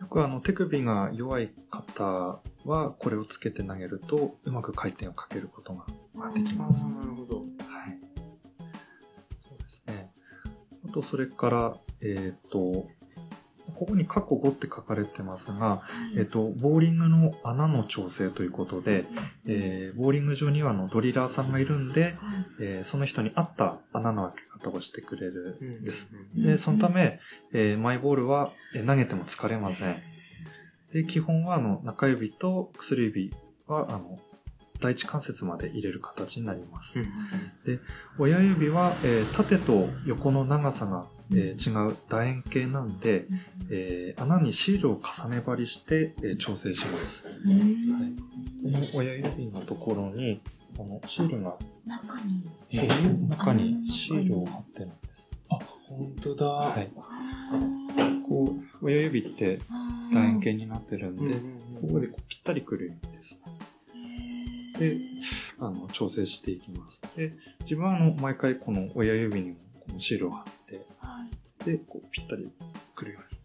よくあの手首が弱い方はこれをつけて投げるとうまく回転をかけることができあます。ーなるほど。はい。そうですね。あと、それから、えっ、と、ここにカッコ5って書かれてますが、えっ、と、ボーリングの穴の調整ということで、えーボーリング場にはあのドリラーさんがいるんで、えーその人に合った穴の開け方をしてくれるんです。うんで、そのため、えーマイボールはえー投げても疲れません。で、基本はあの中指と薬指はあの第一関節まで入れる形になります。うん親指は、えー縦と横の長さが、えー違う楕円形なんで、えー穴にシールを重ね張りして、えー調整します。はい、この親指のところに、このシールが、中に。えー中にシールを貼ってるんです。本当だ。はい。こう、親指って楕円形になってるんで、ここでこうぴったりくるんです。で、あの、調整していきます。で、自分はあの、毎回この親指にもこのシールを貼って、で、こう、ぴったりくるように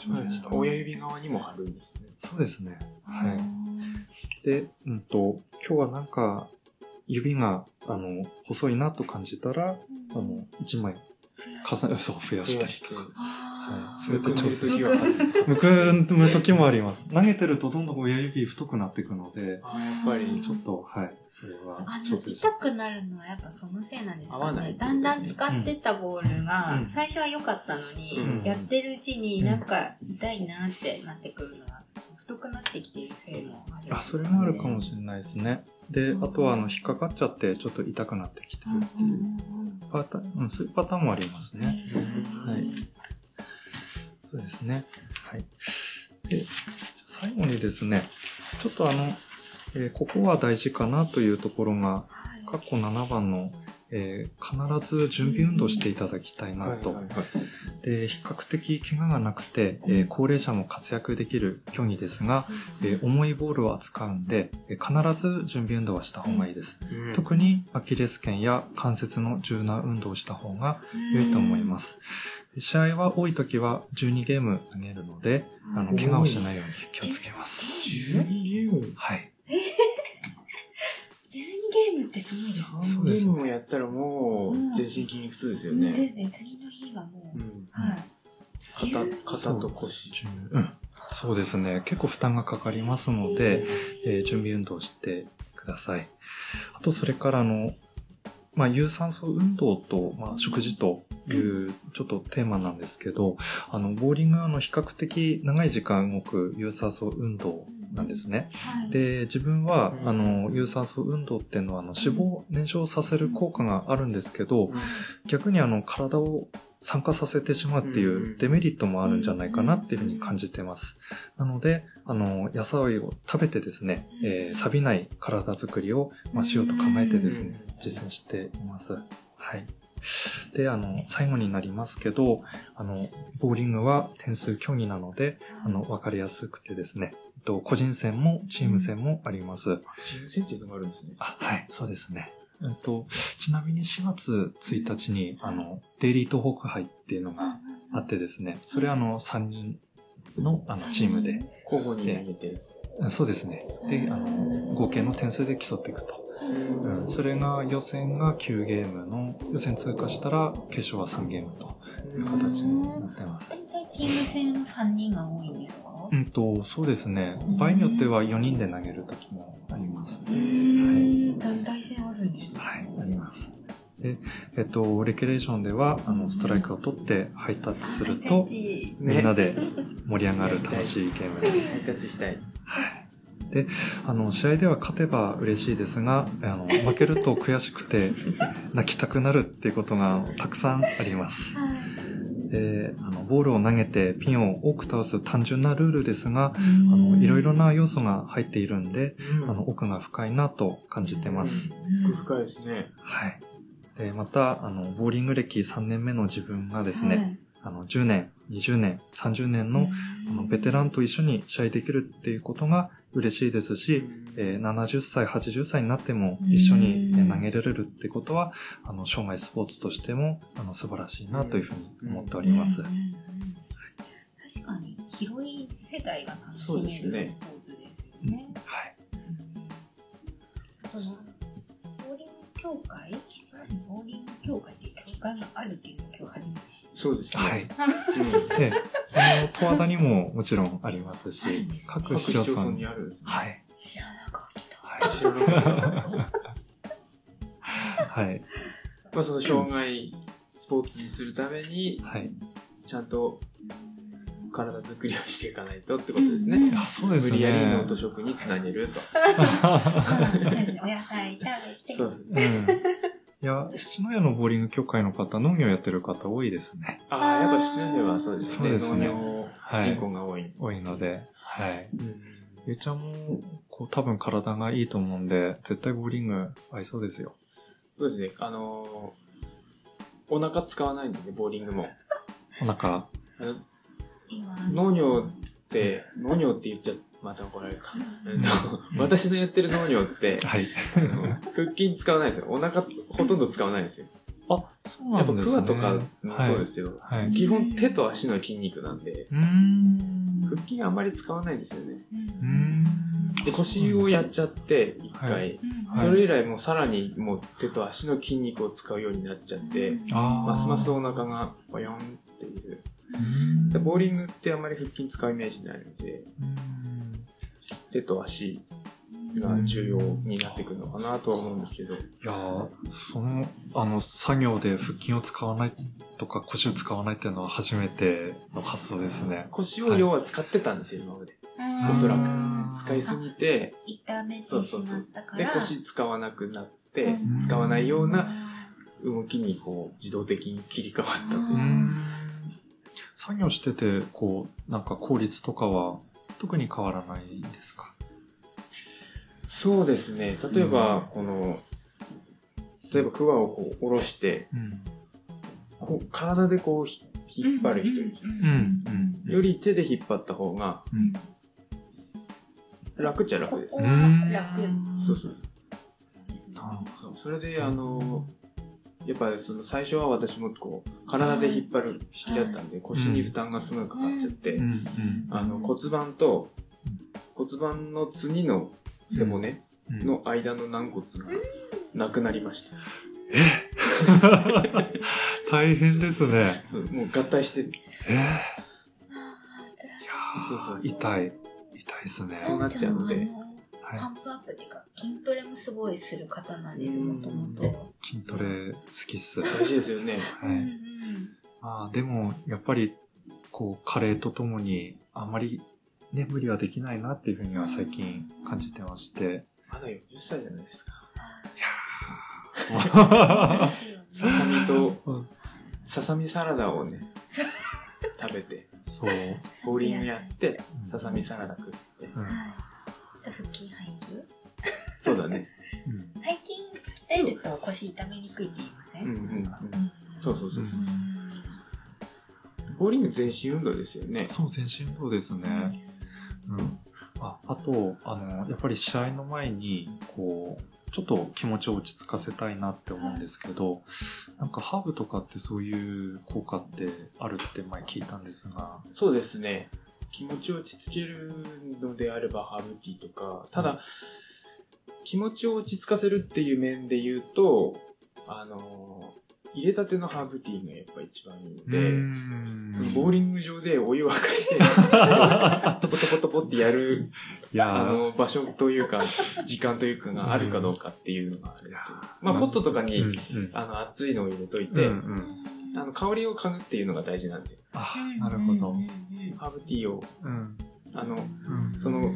調整してます。親指側にも貼るんですね。そうですね。はい。で、うんと、今日はなんか、指が、あの、細いなと感じたら、あの、一枚、重ね、そう、増やしたりとか。はい。そうやって調整時はむくむ時もあります。投げてるとどんどん親指太くなっていくので、あやっぱり。ちょっと、はい、それはあの調整し痛くなるのはやっぱそのせいなんですか合わないね。だんだん使ってたボールが、うん。最初は良かったのに、うん。やってるうちになんか痛いなってなってくるのは、太くなってきているせいもあるんですかね。あ、それもあるかもしれないですね。で、あとは、あの、引っかかっちゃって、ちょっと痛くなってきてるっていうパターン、うん、そういうパターンもありますね。はい。そうですね。はい。で、最後にですね、ちょっとあの、えーここは大事かなというところが、はい括弧7番の、えー必ず準備運動していただきたいなと。で、比較的怪我がなくて、えー高齢者も活躍できる競技ですが、えー重いボールを扱うんで、えー必ず準備運動はした方がいいです。特にアキレス腱や関節の柔軟運動をした方が良いと思います。で試合は多い時は12ゲーム投げるので、あの、怪我をしないように気をつけます。12ゲーム？はい。12ゲームってすごいですね。3ゲームもやったらもう全身筋肉痛ですよでね。すね、次の日がもう、うんはい。肩、肩と腰。うん。そうですね。結構負担がかかりますので、えー準備運動してください。あと、それからあの、まあ、有酸素運動と、まあ、食事という、ちょっとテーマなんですけど、あの、ボーリングはあの、比較的長い時間動く有酸素運動なんですね。はい、で、自分はう、んあの、有酸素運動っていうのは、あの、脂肪を燃焼させる効果があるんですけど、逆にあの、体を酸化させてしまうっていうデメリットもあるんじゃないかなっていうふうに感じてます。なので、あの、野菜を食べてですね、えー錆びない体作りを、まあ、しようと考えてですね、実践しています。はい。で、あの、最後になりますけど、あの、ボーリングは点数競技なので、あの、わかりやすくてですね、と個人戦もチーム戦もあります。チーム戦っていうのがあるんですね。あ、はい、そうですね。えっと、ちなみに4月1日に、あの、デイリー東北杯っていうのがあってですね、それはあの、3人のあのチームで、交互に投げて。そうですね。で、あの、合計の点数で競っていくと。うん、それが予選が9ゲームの、予選通過したら決勝は3ゲームという形になってます。大体チーム戦3人が多いんですか？うんと、そうですね。場合によっては4人で投げる時もあります。へー団体戦あるんですね。はい、あります。で、えっと、レクレーションでは、あの、ストライクを取ってハイタッチすると、ねみんなで盛り上がる楽しいゲームです。ハイタッチしたい。で、あの、試合では勝てば嬉しいですが、あの、負けると悔しくて泣きたくなるっていうことがたくさんあります。で、あの、ボールを投げてピンを多く倒す単純なルールですが、あの、いろいろな要素が入っているんで、あの、奥が深いなと感じてます。奥深いですね。はい。で、また、あの、ボーリング歴3年目の自分がですね、あの、10年、20年、30年の、あの、ベテランと一緒に試合できるっていうことが嬉しいですし、えー70歳、80歳になっても一緒にえー投げられるってことは、あの、生涯スポーツとしても、あの、素晴らしいなというふうに思っております。確かに、広い世代が楽しめるスポーツですようん。ね。はい。その、ボーリング協会実はボーリング協会ってがあるっていうのを今日初めて知っそうですね。はい。うんで、あの、十和田にももちろんありますし各各市町村に。あるんですね。はい。た。知らなかった。はい。知らなかったはい。まあその障害スポーツにするために、はい。ちゃんと体作りをしていかないとってことですね。あ、そうですね。無理やり脳と食につなげると。そうですねお野菜食べて。そうそううん。いや、七戸のボーリング協会の方、農業やってる方多いですね。ああ、やっぱ七戸はそうですね。そうですね人口が多い。多いので、はい。うんゆうちゃんも、こう、多分体がいいと思うんで、絶対ボーリング合いそうですよ。そうですね。あのーお腹使わないんでね、ボーリングも。お腹、農業って、農業って言っちゃまた怒られるか。えっと私のやってる農業って、はい。腹筋使わないんですよ。お腹ほとんど使わないんですよ。あ、そうやっぱクなんですね。ワとかもそうですけど、はい。基本手と足の筋肉なんで。腹筋あんまり使わないんですよね。で、腰をやっちゃって、一回。はいうんそれ以来もうさらにもう手と足の筋肉を使うようになっちゃって、ますますお腹がボヨンっていう。でボーリングってあんまり腹筋使うイメージないので、手と足が重要になってくるのかなとは思うんですけど。いやーその、あの、作業で腹筋を使わないとか腰を使わないっていうのは初めての発想ですね。腰を要は使ってたんですよ、今まで。うんおそらくうん使いすぎて、痛めてしそうそうそうまったかで、ら。腰使わなくなってうん、使わないような動きにこう自動的に切り替わったというう。ん作業してて、こう、なんか効率とかは特に変わらないですか？そうですね。例えば、この、例えばクワをこう下ろして、うん。こう体でこうひ引っ張る人いるじゃんうん。うん。より手で引っ張った方がうん。楽っちゃ楽ですうね。ん楽そうそうそう。それで、あの、やっぱりその最初は私もこう、体で引っ張る式だったんで、腰に負担がすごいかかっちゃってう、ん。あの骨盤と骨盤の次の背骨うん。の間の軟骨がなくなりました。大変ですね。そうもう合体して、え？ー、いやそうそうそうー痛い。痛いですね。そうなっちゃうのではいパンプアップっていうか、筋トレもすごいする方なんです、うんもともと。筋トレ好きっす。は大事ですよね。い。うんあーでも、やっぱり、こう、加齢とともに、あんまり、ね、無理はできないなっていうふうには最近感じてまして。まだ40歳じゃないですか。うんささみとうん、ささみサラダをね食べて、そう。ボーリングやってう、んささみサラダ食って。うんはいあと腹筋背筋そうだね。うん背筋鍛えると腰痛めにくいって言いません？うんうんうそうそうそうそう。うんボーリング全身運動ですよね。そう、全身運動ですね。うん。あ、あと、あの、やっぱり試合の前に、こう、ちょっと気持ちを落ち着かせたいなって思うんですけど、なんかハーブとかってそういう効果ってあるって前聞いたんですが、そうですね。気持ちを落ち着けるのであればハーブティーとか、ただ、気持ちを落ち着かせるっていう面で言うと、あの、入れたてのハーブティーがやっぱ一番いいので、ボーリング場でお湯沸かして、トポトポトポってやる、あの、場所というか、時間というかがあるかどうかっていうのがあるんですけど、まあ、ポットとかに、あの、熱いのを入れというんて、うんあの、香りを嗅ぐっていうのが大事なんですよ。あ、なるほどうん。うんハーブティーを、うん。あの、うんその、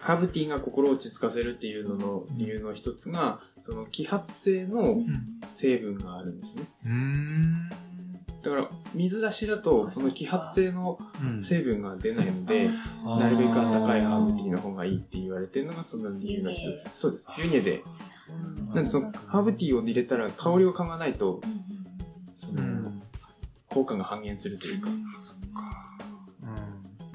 ハーブティーが心を落ち着かせるっていうのの理由の一つが、その揮発性のうん成分があるんですね。うーん。だから、水出しだと、その揮発性のうん成分が出ないので、あーなるべく温かいハーブティーの方がいいって言われてるのがその理由の一つ。そうです。湯気で。なんでそのハーブティーを入れたら香りを嗅がないと、その、うん。効果が半減するというか。そっか。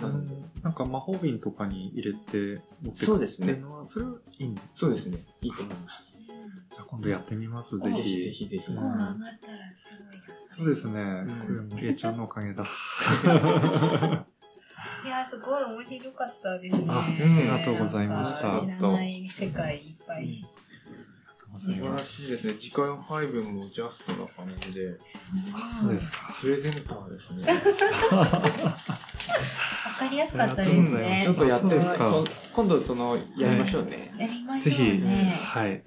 うん。なんか魔法瓶とかに入れて持ってくそうですねっていうのは、それはいいんですそうですね。いいと思います。じゃあ今度やってみます、ぜぜひひ。ぜひぜひスコアが上がったらすごいなそうですね。んこれも A ちゃんのおかげだ。いやすごい面白かったですねありがとうございました知らない世界いっぱい、素晴らしいですね。時間配分もジャストな感じで。あ、そうですか。プレゼンターですね。わかりやすかったですねちょっとやって今度その、やりましょうね。やりましぜひ、ょうねはい。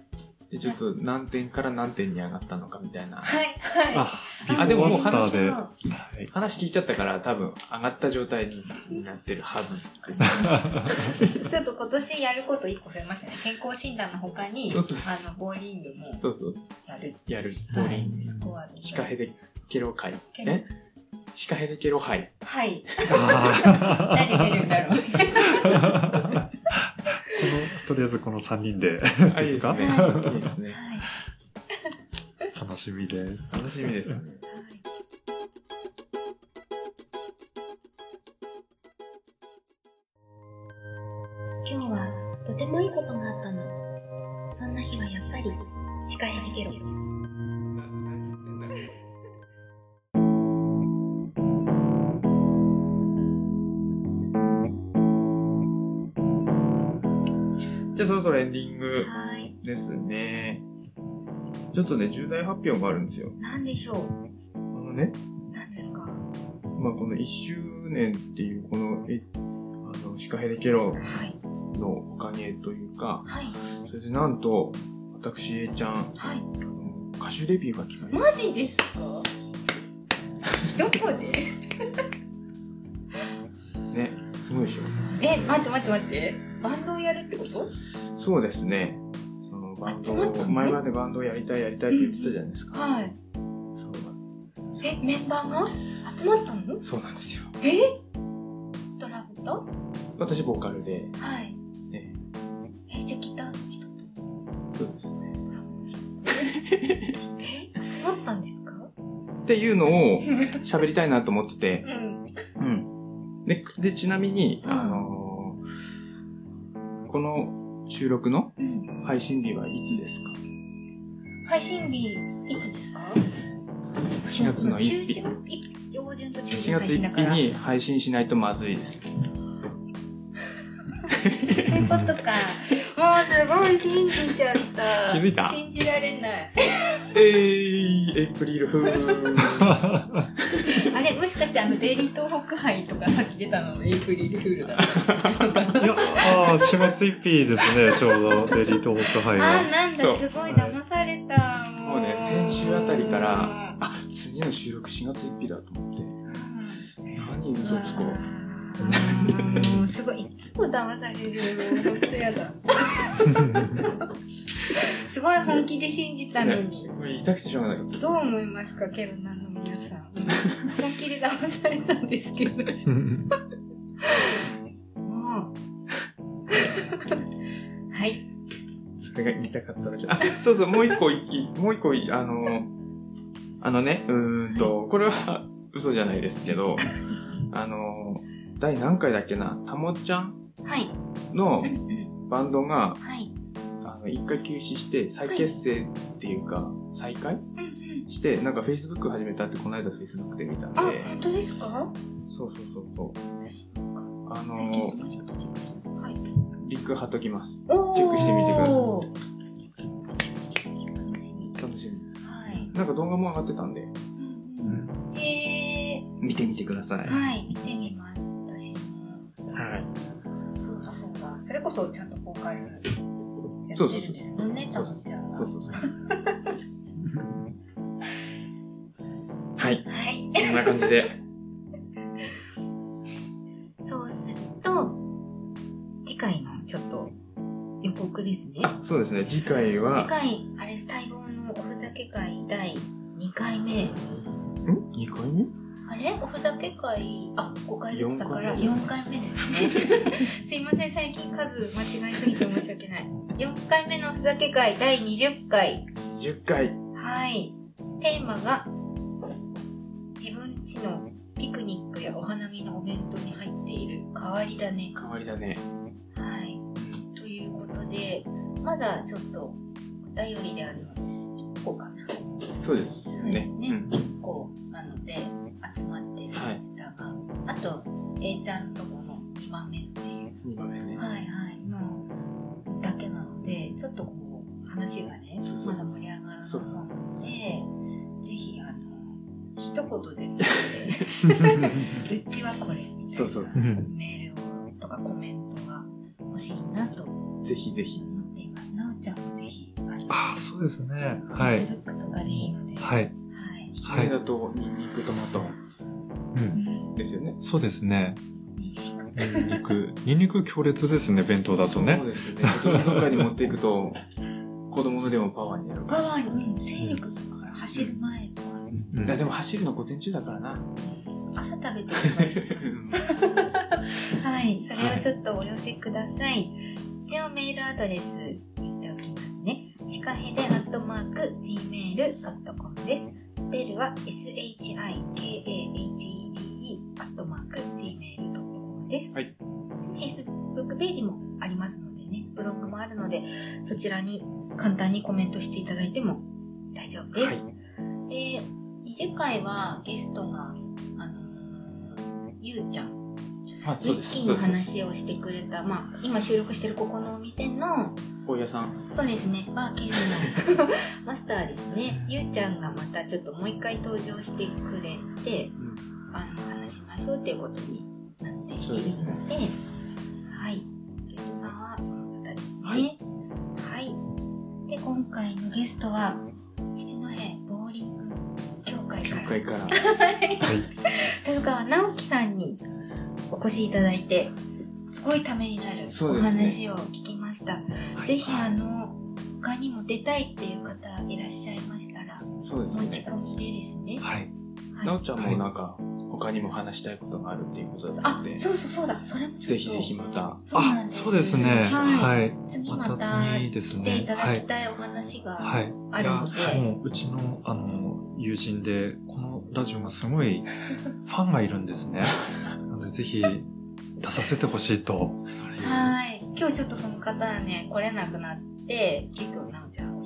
で、ちょっと何点から何点に上がったのかみたいな。はい、はい。あ、でももうーアフターで。そうはい話聞いちゃったから多分上がった状態になってるはず。ちょっと今年やること1個増えましたね。健康診断の他に、そうそうあの、ボーリングもそうそう。やる。やる。ボーリング。スコアで。シカヘデケロ会。ケロえ？シカヘデケロ杯。はい。あ誰出るんだろう。ーこの、とりあえずこの3人であ、いいでかですすね。はいいいですね。はい。楽しみです。楽しみですね。今日はとてもいいことがあったの。そんな日はやっぱり、シカヘデゲロ。そろエンディングはい。ですね。ちょっとね、重大発表があるんですよ。何でしょう？あのね、何ですか？まあこの1周年っていうこの、え、あの、シカヘデケロはい。のおかげというか、はい。それでなんと、私、A ちゃん、はい。歌手デビューが決まりまマジですか？どこで？ね。すごいでしょ。え、待って待って待って。バンドをやるってこと？そうですね。そのバンド前までバンドをやりたいやりたいって言ってたじゃないですか。はい。そうえ、メンバーが？集まったの？そうなんですよ。え？ドラムと私、ボーカルで、はい。ね、え、じゃあギターの人とそうですね。ドラムの人とえ、集まったんですか？っていうのを喋りたいなと思ってて、うん。うん。で、でちなみに、うんあのーこの収録のうん。配信日はいつですか？配信日、いつですか ?4 月の1日。上旬と中4旬配月1信だから。日に配信しないとまずいです。そういうことか。もうすごい信じちゃった。気づいた？信じられない。えー、エイプリルフー ル。あれ、もしかしてあの、デイリー東北杯とかさっき出たののエイプリルフールだったいや、ああ、4月1日ですね、ちょうど、デリートホットハイあは。ー、なんだ、すごい騙された。もうね、先週あたりから、あ、次の収録4月1日だと思って、何嘘つこう。う。もうすごい、いつも騙される。ほんとやだ。すごい本気で信じたのに。これ言いたくてしょうがなかった。どう思いますか、ケロナの皆さん。本気で騙されたんですけど。もう。はい。それが言いたかっただけ。あ、そうそう、もう一個い、いもう一個い、あの、あのね、うーんと、これは嘘じゃないですけど、あの、第何回だっけな、たもちゃん？はい。のバンドが、はい。あの、一回休止して、再結成っていうか、再開？うんうん。して、なんか Facebook 始めたってこの間 Facebook で見たんであ、、本当ですか？そうそうそうそう。あのしました、チェックしてはい。リンク貼っときます。チェックしてみてください楽しみ。はい。なんか動画も上がってたんで、うんうんへー。見てみてください。はい、見てみます。私も。はい。そうだそうだ。それこそちゃんとボーカルやってそうそうそうるんですもんね、たぶんちゃんが。そうそうそう。はい。はい。こんな感じで。そうすると、次回のちょっと予告ですね。そうですね、次回次は、回、あれ、待望のおふざけ会第2回目。ん ?2 回目？あれ？おふざけ会、あ、5回ずつだから四4回目ですね。すいません、最近数間違いすぎて申し訳ない。4回目のおふざけ会第20回。?10 回。はい。テーマが、自分家のピクニックやお花見のお弁当に入っている変わり種。変わりだね。はい。ということで、まだちょっとお便りであるの1個かな。そうですそうですね。うん1個なので集まってるはいネタが、あと、A ちゃんとこの2番目っていう、2番目ね。はいはい、のだけなので、ちょっとこう、話がねまだ盛り上がらなそそうので、ぜひ、あの、一言で うちはこれ、みたいなそうそう。そメールをとかコメントが欲しいなと。思ぜひぜひ。っています。なおちゃんもぜひ、あのあ、そうですね。はい。フェイスブックとかでい。い。ので。はい。はい。だと、ニンニクトマトうん。ですよね。そうですね。ニンニクニンニク、強烈ですね、弁当だとねそう。ですね。どっかに持ってい。くと、子供のでもパワーになるかパワーに、うん、勢力つくから走る前とか、うんら。いや、でも走るの午前中だからな。朝食べてればいい。はい。それをちょっとお寄せください。一応メールアドレス言っておきますね。シカヘデアットマーク gmail.com です。スペルは shikahede アットマーク gmail.com です。はい。Facebook ページもありますのでね、ブログもあるので、そちらに簡単にコメントしていただいても大丈夫です。はいで、20回はゲストが、あのーゆうちゃん、あ、ウイスキーの話をしてくれた、まあ、今収録してるここのお店の、さん。そうですね、バーケンの マスターですね。ゆうちゃんがまたちょっともう一回登場してくれて、あの、話しましょうっていうことになっているので、はい。ゲストさんはその方ですね。ははいい。で、今回のゲストは、七戸会から、教会から。豊川直樹さんにお越しいただいて、すごいためになるお話を聞きました。ぜひあの、他にも出たいっていう方いらっしゃいましたら、そうですね。持ち込みでですね。はい。はいなおちゃんもなんか、他にも話したいことがあるっていうことだったあので、、そうそうそうだ、それも。ぜひぜひまた。あ、そうですそうですね。はいはい。次ままたた次ですね来ていただきたいお話が、はい。あるのでいやもううちの、あの、友人で、このラジオがすごい ファンがいるんですね。なので、ぜひ、出させてほしいと。はい。今日ちょっとその方はね、来れなくなって、結構なおちゃん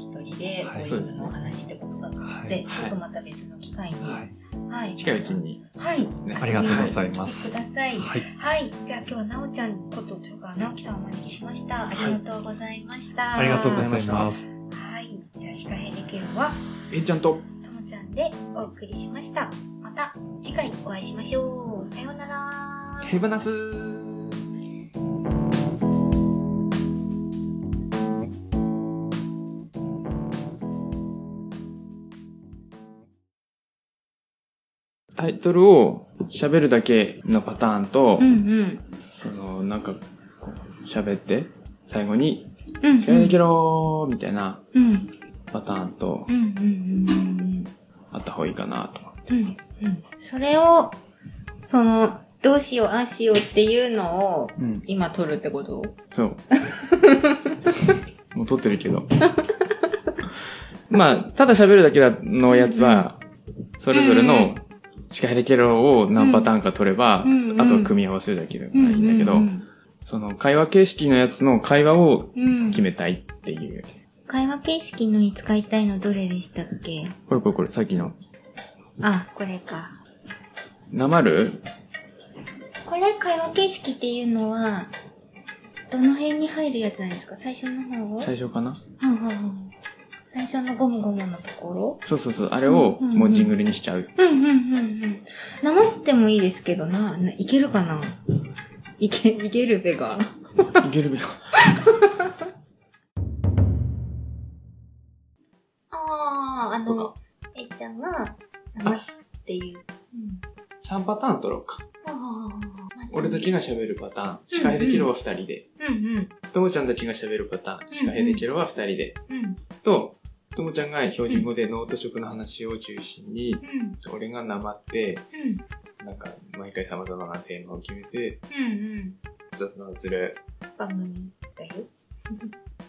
で、はいボーリングのお話ってことだったので、はいちょっとまた別の機会に、ははい。い。近いうちに。はい。ねありがとうございまますす。ください。はい。はい。じゃあ今日はなおちゃんことというか、直樹さんをお招きしました。ありがとうございました。ありがとうございます。はい。じゃあ、シカヘデケロは、えんちゃんと、ともちゃんでお送りしました。また次回お会いしましょう。さようなら。ヘバナスタイトルを喋るだけのパターンと、うんうん。その、なんか、喋って、最後に、うん試合できろーみたいなうん。パターンとうんうんうんあった方がいいかなと思って。うん。うんうん。それを、その、どうしよう、ああしようっていうのを、うん。今撮るってこと？そう。もう撮ってるけど。まあ、ただ喋るだけのやつは、それぞれうんうの司会できるを何パターンか取れば、うんうんあとは組み合わせるだけでもいいんだけど、うんその会話形式のやつの会話をうん。決めたいっていう。会話形式のに使いたいのどれでしたっけ？これこれこれ、さっきの。あ、これか。なまる？これ会話形式っていうのは、どの辺に入るやつなんですか？最初の方を？最初かな？うんうんうん最初のゴムゴムのところ？そうそうそう。あれをもうジングルにしちゃう。うんうんうんうん。なまってもいいですけどな、ないけるかな？いけ、いけるべが。いけるべよ。ああ、あとの、えっちゃんが、なまっていう。うん。3パターン取ろうか。ああ、俺たちが喋るパターン。司会できるは2人で。うんうん。ともちゃんたちが喋るパターン。司会できるは2人で。うん。と、ともちゃんが標準語でノート食の話を中心に、うん。俺がなまって、うん。なんか、毎回様々なテーマを決めて、うんうん。雑談する。番組だよ。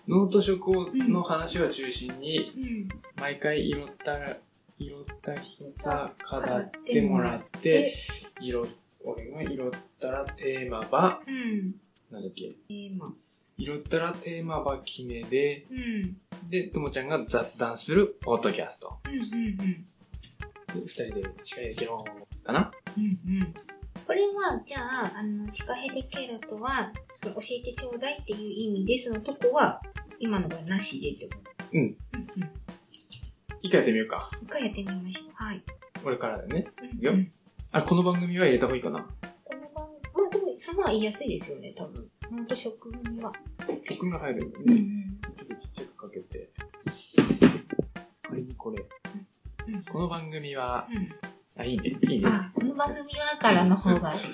ノート食の話を中心に、うん。毎回拾ったら、拾った人さ、語ってもらって、拾、俺が拾ったらテーマば、うん。なんだっけ、テーマ。拾ったらテーマば決めで、うん。で、ともちゃんが雑談するポッドキャスト。うんうんで、二人で司会できるかな？うん。うんうん。これは、じゃあ、あの、シカヘデケロとは、その教えてちょうだいっていう意味ですのとこは、今のがなしでってこと？うん。うんうん。一回やってみようか。一回やってみましょう。はい。俺からだね。うんいくよあ、この番組は入れた方がいいかな？この番まあでも、そのは言いやすいですよね、多分。ほんと食組は。曲が入るね。ちょっとちっちゃくかけて。これ。うんこの番組は、うんあ、いいね、いいね。あ、この番組はからの方がいい。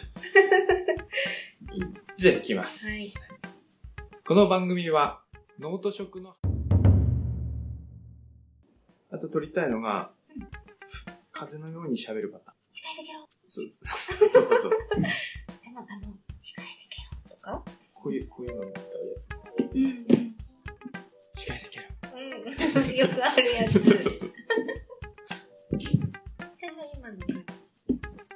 じゃあ行きます。はい。この番組は、ノート食の、あと撮りたいのが、風のように喋るパターン。司会できろ。そうそうそうそう。でも、あの、司会できろとか？こういう、こういうのに使うやつ。うんうん。司会できる。うん。よくあるやつ。そうそうそうそう。それは今のや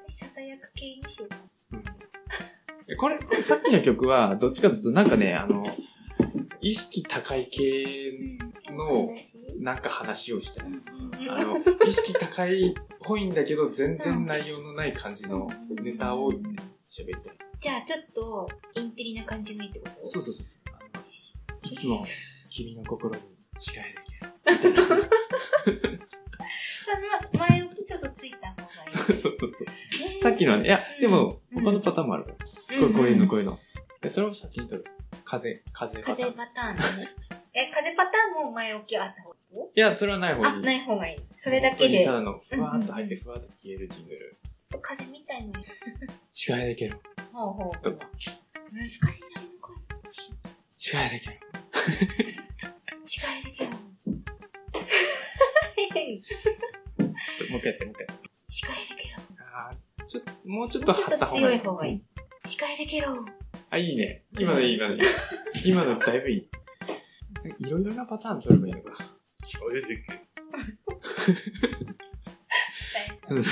つ。ささやく系にしよう。これ、これさっきの曲は、どっちかというと、なん。かね、あの、意識高い系の、なん。か話をしたい。あの、意識高いっぽいん。だけど、全然内容のない感じのネタをね喋りたい。じゃあ、ちょっと、インテリな感じがいいってこと？そうそうそうそう。あのしいつも君の心に誓えでき。その前置きちょっとついた方がいい。そうそうそうそう。えーさっきのはね、いや、でも、うん他のパターンもあるから。こうこういうの、こういうの。でそれを先に取る。風、風パターン。風パターンね。え、風パターンも前置きあった方がいい？いや、それはない方があ、いい。ない方がいい。それだけで、ちょただの、ふわーっと入って、ふわーっと消えるジングル。っと風みたいのに。誓えできる。ほうほう。とか。難しいな、これ。誓えできる。司会できる。ちょっと、もう一回やって、もう一回やって。司会できる。あーちょっと、もうちょっと張った方がいい。強い方がいい。司会できる。あ、いいね。今のいい、今のいい。今のだいぶいい。いろいろなパターン取ればいいのか。誓えできる。うん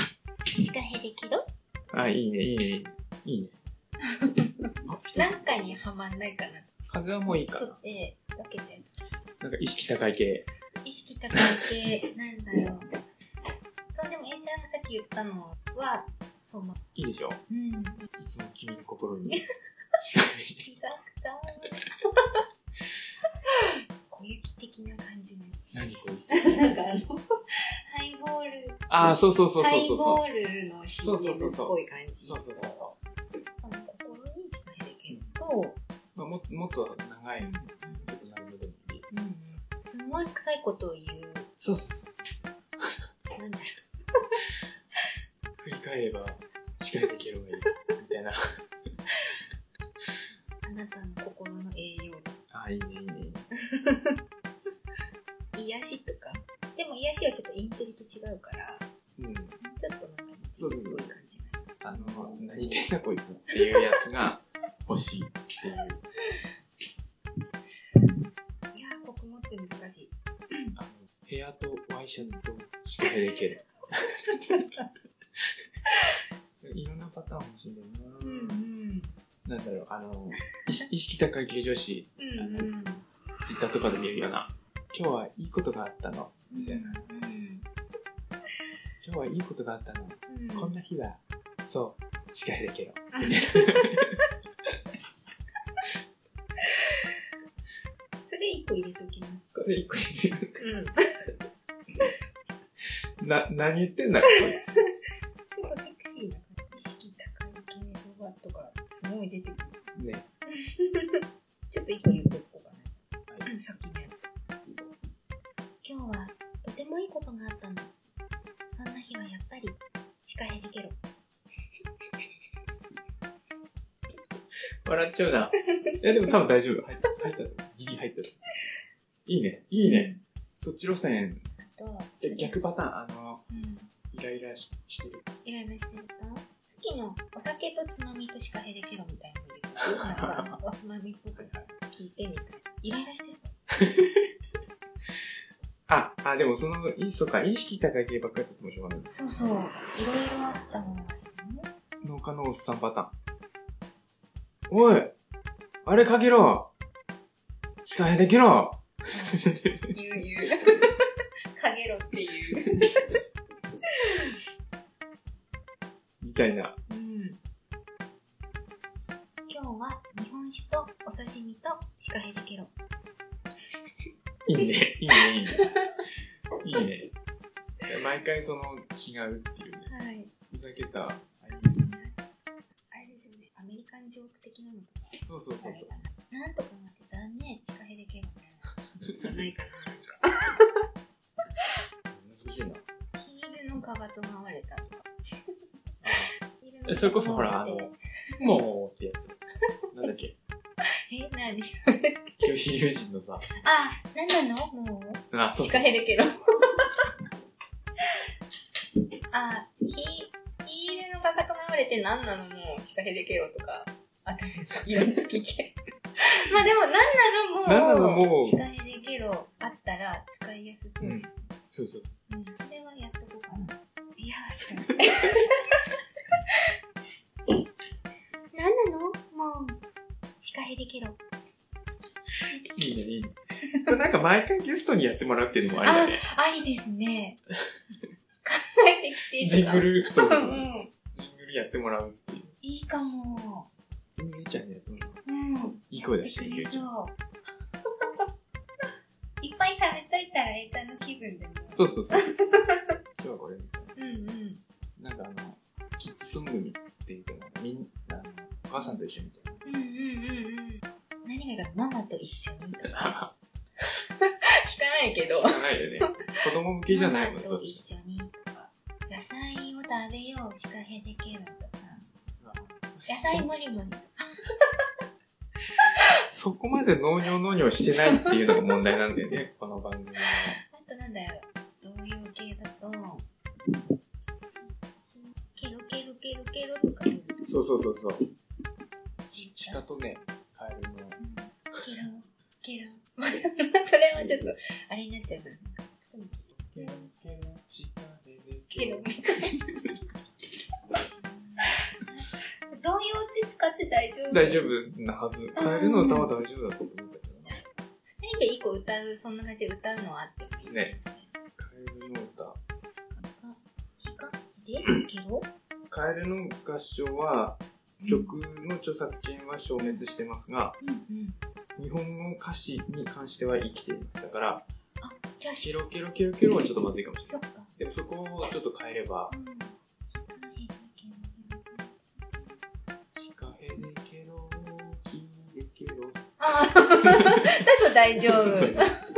司会できる あ、いいね、いいね、いいね。なんかにはまんないかな。風はもういいかな。ちょっと、で、避けたやつ。なんか意識高い系。意識高い系、なんだろう。そう、でも、えいちゃんがさっき言ったのは、その、いいでしょ？うん。いつも君の心に誓えキザクサ小雪的な感じの。何これな？んかあの、ハイボール、ああ、そうそうそうハそうそうそう。イボールの CM っぽい感じ。そうそうそうそその心にしかできると、まあ、ももっと長い、ちょっと長めでもいい。うん、すごい臭いことを言う。そうそうそうそう。なんだろ 振り返れば、誓えできる方がいい。みたいな。う。あなたの心の栄養ああ、いいね、いいね。系女子、うんツイッターとかで見るような、今日はいいことがあったの、みたいな。うん。今日はいいことがあったの、うん。こんな日は、そう、誓えできる。それ一個入れときます。これ一個入れる。うん。な、何言ってんだこい多分大丈夫。入った、入った。ギリ入った。いいね。いいね。そっち路線。逆パターン、あの、うん。イライラししてる。イライラしてるとさっきのお酒とつまみとシカヘデケロみたいなの言うなんか、おつまみっぽく聞いてみたいな。イライラしてる あ、あ、でもその、いい、そうか、意識高い系ばっかりやっててもしょうがない。そうそう。いろいろあったものですよね。農家のおっさんパターン。おいあれかけろ司会できろ言う言う。かげろっていう。みたいな。うん。今日は日本酒とお刺身とシカヘデケロ。いいね。いいね、いいね。いいね。毎回その、違うっていうね。はい。ふざけた、あれですね。あれですよね。アメリカンジョーク的なのとか。そうそうそうそう。なんとかなって残念、シカヘデケロみたいな。ないかな。難しいな。ヒールのかかとが割れたとか。えそれこそほらあの、もうってやつ。なんだっけえ、何それ。清志龍神のさ。あ、なんなのもう。あ、そうシカそう。ヘデケロ。あ、ヒヒールのかかとが割れて何なのもうシカヘデケロとか。あと、イラつき系。まあでも何なのもう。何なのもうシカヘデケロあったら使いやすそうです。そうそう。うん、それはやっとこうかな。いや、ちょっと待って。何なの？もう、シカヘデケロ。いいね、いいね。これなんか毎回ゲストにやってもらうっていうのもありだね。ありですね。考えてきてジングル、そうそうそうう。ん。ないっていうのが問題なんだよね、う、そんな感じで歌うのはあってもいいかもしれない。カエルの歌。シカでケロカエルの合唱は、曲の著作権は消滅してますが、うんうん。日本語歌詞に関しては生きています。だから、ケロケロケロケロはちょっとまずいかもしれない。でもそこをちょっと変えれば。ああ、だと大丈夫。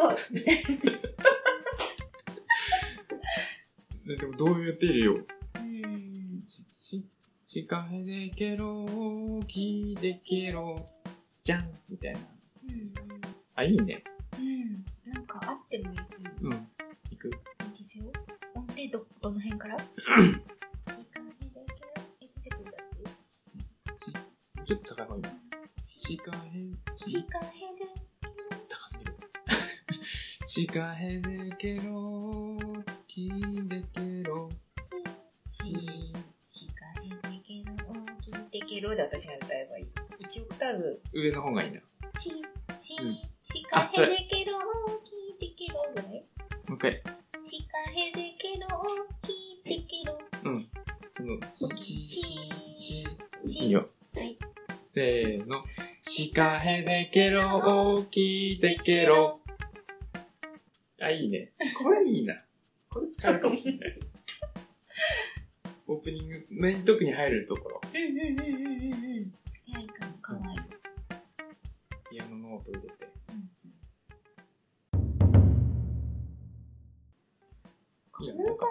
そうそうそれ以降、ででもどう言っているよ。うん。し、し、シカヘデケロ、キデケロ、じゃんみたいな。うん。あ、いいね。うん。なんかあってもいい。うん。いくいいですよ。音程ど、どの辺から？ちょっと歌って。ちょっと高い方がいい。シカヘデケロ、キデケロ。シ、シ、シカヘデケロ、聞いてケロで私が歌えばいい。1オクターブ。上の方がいいな。シ、シ、シカヘデケロ、聞いてケロぐらいもう一回。シカヘデケロ、聞いてケロ。うん。その、し、し、しし、しいいよ。はい。せーの。シカヘデケロ、キデケロ。メイントークに入るところ。うんうんうんうんうん。うん。いか。も、かわいい。ピアノの音入れて。いいよ、なん。か。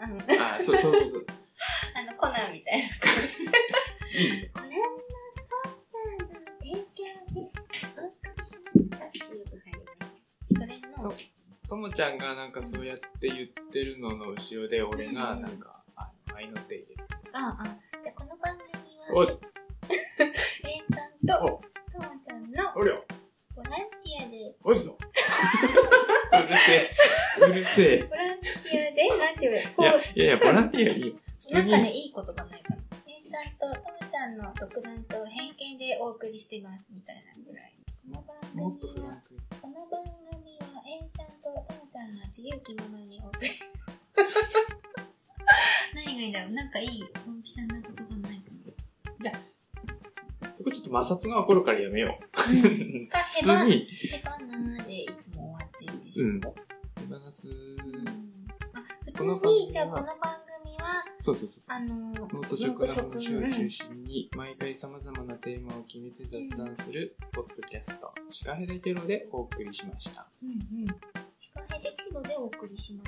うん。あ、そうそうそうそう。あの、コナンみたいな感じ。いいね。これのスポンサーの提供でお送りしましたっていうのが入るね。それの、ともちゃん。がなん。かそうやって言ってるのの後ろで、俺がなん。か、んが自由気ままに何がいいんだろう？なんかいい、ドンピシャな言葉ないかそこちょっと摩擦が起こるからやめよう。な。か、普通に、へばなーでいつも終わってるでしょ。うん手放す。あ、普この番組は通に、じゃあこの番組は、そうそうそう。あのノート食の話を中心に、毎回様々なテーマを決めて雑談する、ポッドキャスト、シカヘデケロでお送りしました。うんうん。でお送りしま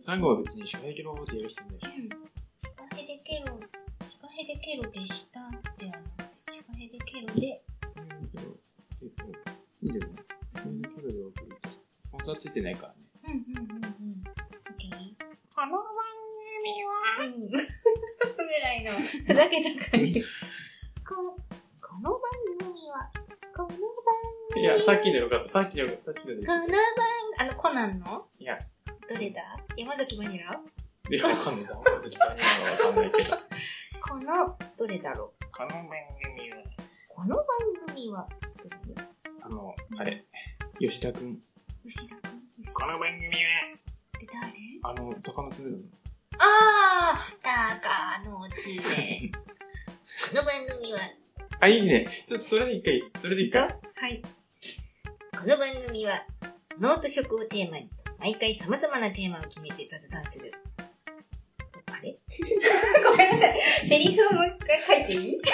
最後は別にシカヘケロってやる必要なしょ。うんシカヘデケロ、シカヘデケロでしたではなくて、シカヘデケロで、えっと、いいんじゃないシカヘデケロで送るとスポンサーついてないからね。うんうんうんうん。この番組は、うん。ぐらいの、ふざけた感じ。いや、さっきのよかった。さっきのよかった。さっきので。この番、あの、コナンの？いや、どれだ？山崎バニラ？いや、わかんないさ。わかんないわかんないけど。この、どれだろう？この番組は、この番組は、あの、あれ、吉田くん。牛田くん牛この番組は、って誰？あの、鷹の爪だの。あー、鷹の爪。この番組は、あ、いいね。ちょっとそれで一回、それで一回。はい。この番組は、ノート食をテーマに、毎回様々なテーマを決めて雑談する。あれ？ごめんなさい。セリフをもう一回書いていい？こ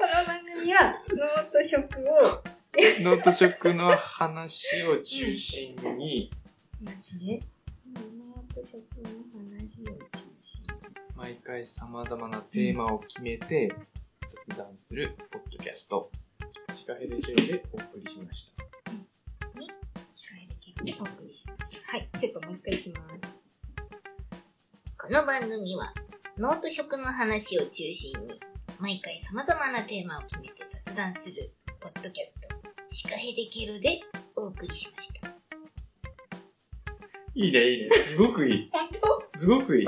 の番組は、ノート食を、ノート食の話を中心に、なんで？ノート食の話を中心毎回様々なテーマを決めて、雑談するポッドキャスト、シカヘデジオでお送りしました。ちょっともう一回いきます。この番組は、ノート食の話を中心に、毎回様々なテーマを決めて雑談する、ポッドキャスト、シカヘデケロでお送りしました。いいね、いいね。すごくいい。本当すごくいい。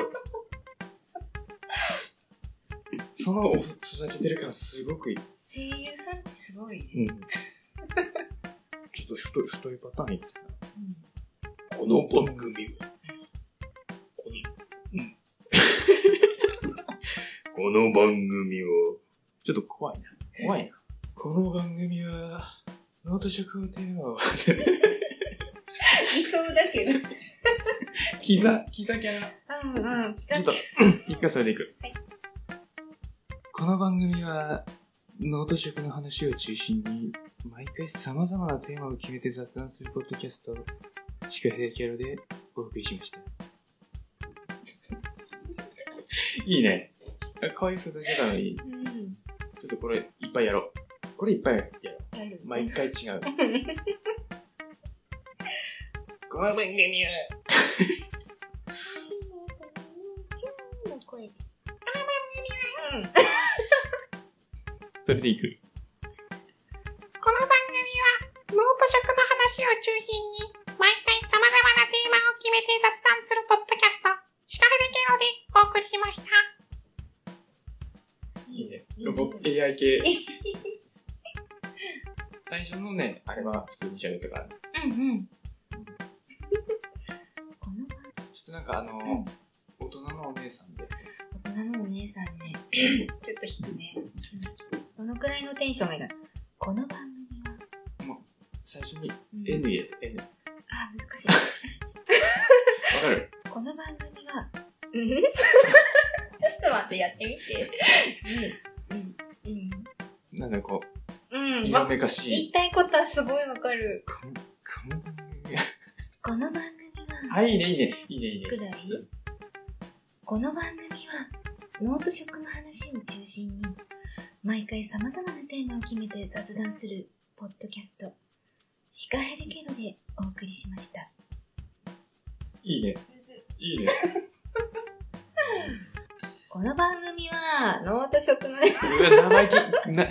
そのおふざけてる感すごくいい。声優さんってすごいね。うん。ちょっと太い、太いパターンいくうんこの番組は、この、うん。この番組は、ちょっと怖いな。怖いな。この番組は、ノート食をテーマを、いそうだけど。膝、膝キャラ。うんうん。ちょっと、一回それでいく。はいこの番組は、ノート食の話を中心に、毎回様々なテーマを決めて雑談するポッドキャスト、シカヘデキャラでお送りしました。いいね。あ可愛いふざけたのに、うん。ちょっとこれいっぱいやろう。これいっぱいやろう。やる。毎回違う。この番組は、の声で。それでいく。この番組は、ノート食の話を中心に、めて雑談するポッドキャスト、シカヘデケロでお送りしました。いいね。いいロボ、AI 系。最初のね、あれは普通に喋ったから。うんうん。このちょっとなんかあの、うん大人のお姉さんで。大人のお姉さんね、ちょっと低め。どのくらいのテンションがいいかな。この番組は、最初にうん N 入れて、N。わあ、難しい。かるこの番組は、うんちょっと待って、やってみて。うん。うん。なんかこうう、ん。色わめかしい。言いたいことはすごいわかる。この、この番組は。この番組は、あ、いいね、いいね。いいね、いいねく。らいこの番組は、ノート食の話を中心に、毎回様々なテーマを決めて雑談する、生意気。な、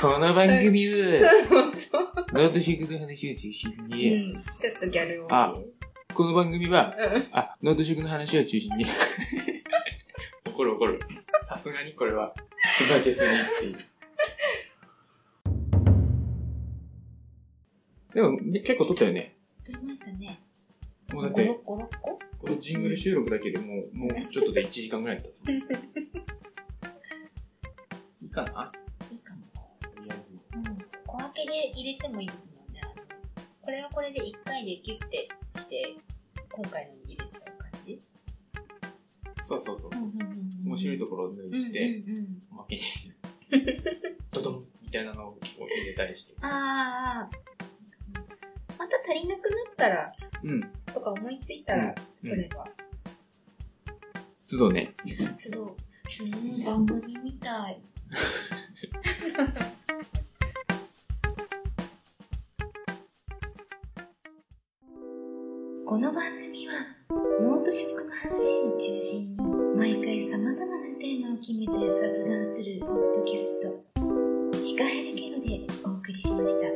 この番組は、そうそう。ノート食の話を中心うに、ん。ちょっとギャルを。あこの番組は、うん。あ、ノート食の話を中心に。怒る怒る。さすがにこれは、ふざけすぎっていう。でも、ね結構撮ったよね。撮りましたね。もうだって、5、6個このジングル収録だけでもう、もうちょっとで1時間ぐらい経つ。いいかな？いいかも。とりあえず。うん。小分けで入れてもいいですもんね。これはこれで1回でギュッてして、今回のに入れちゃう感じ？そうそうそうそう。ん面白いところを抜いて、うん。おまけにして、ドドンみたいなのを入れたりして。ああ。た足りなくなったら、うん。とか思いついたら、うん取れば。都度ね。都度、すごい番組みたい。この番組は、ノート食の話を中心に、毎回さまざまなテーマを決めて雑談するポッドキャスト、シカヘルケロでお送りしました。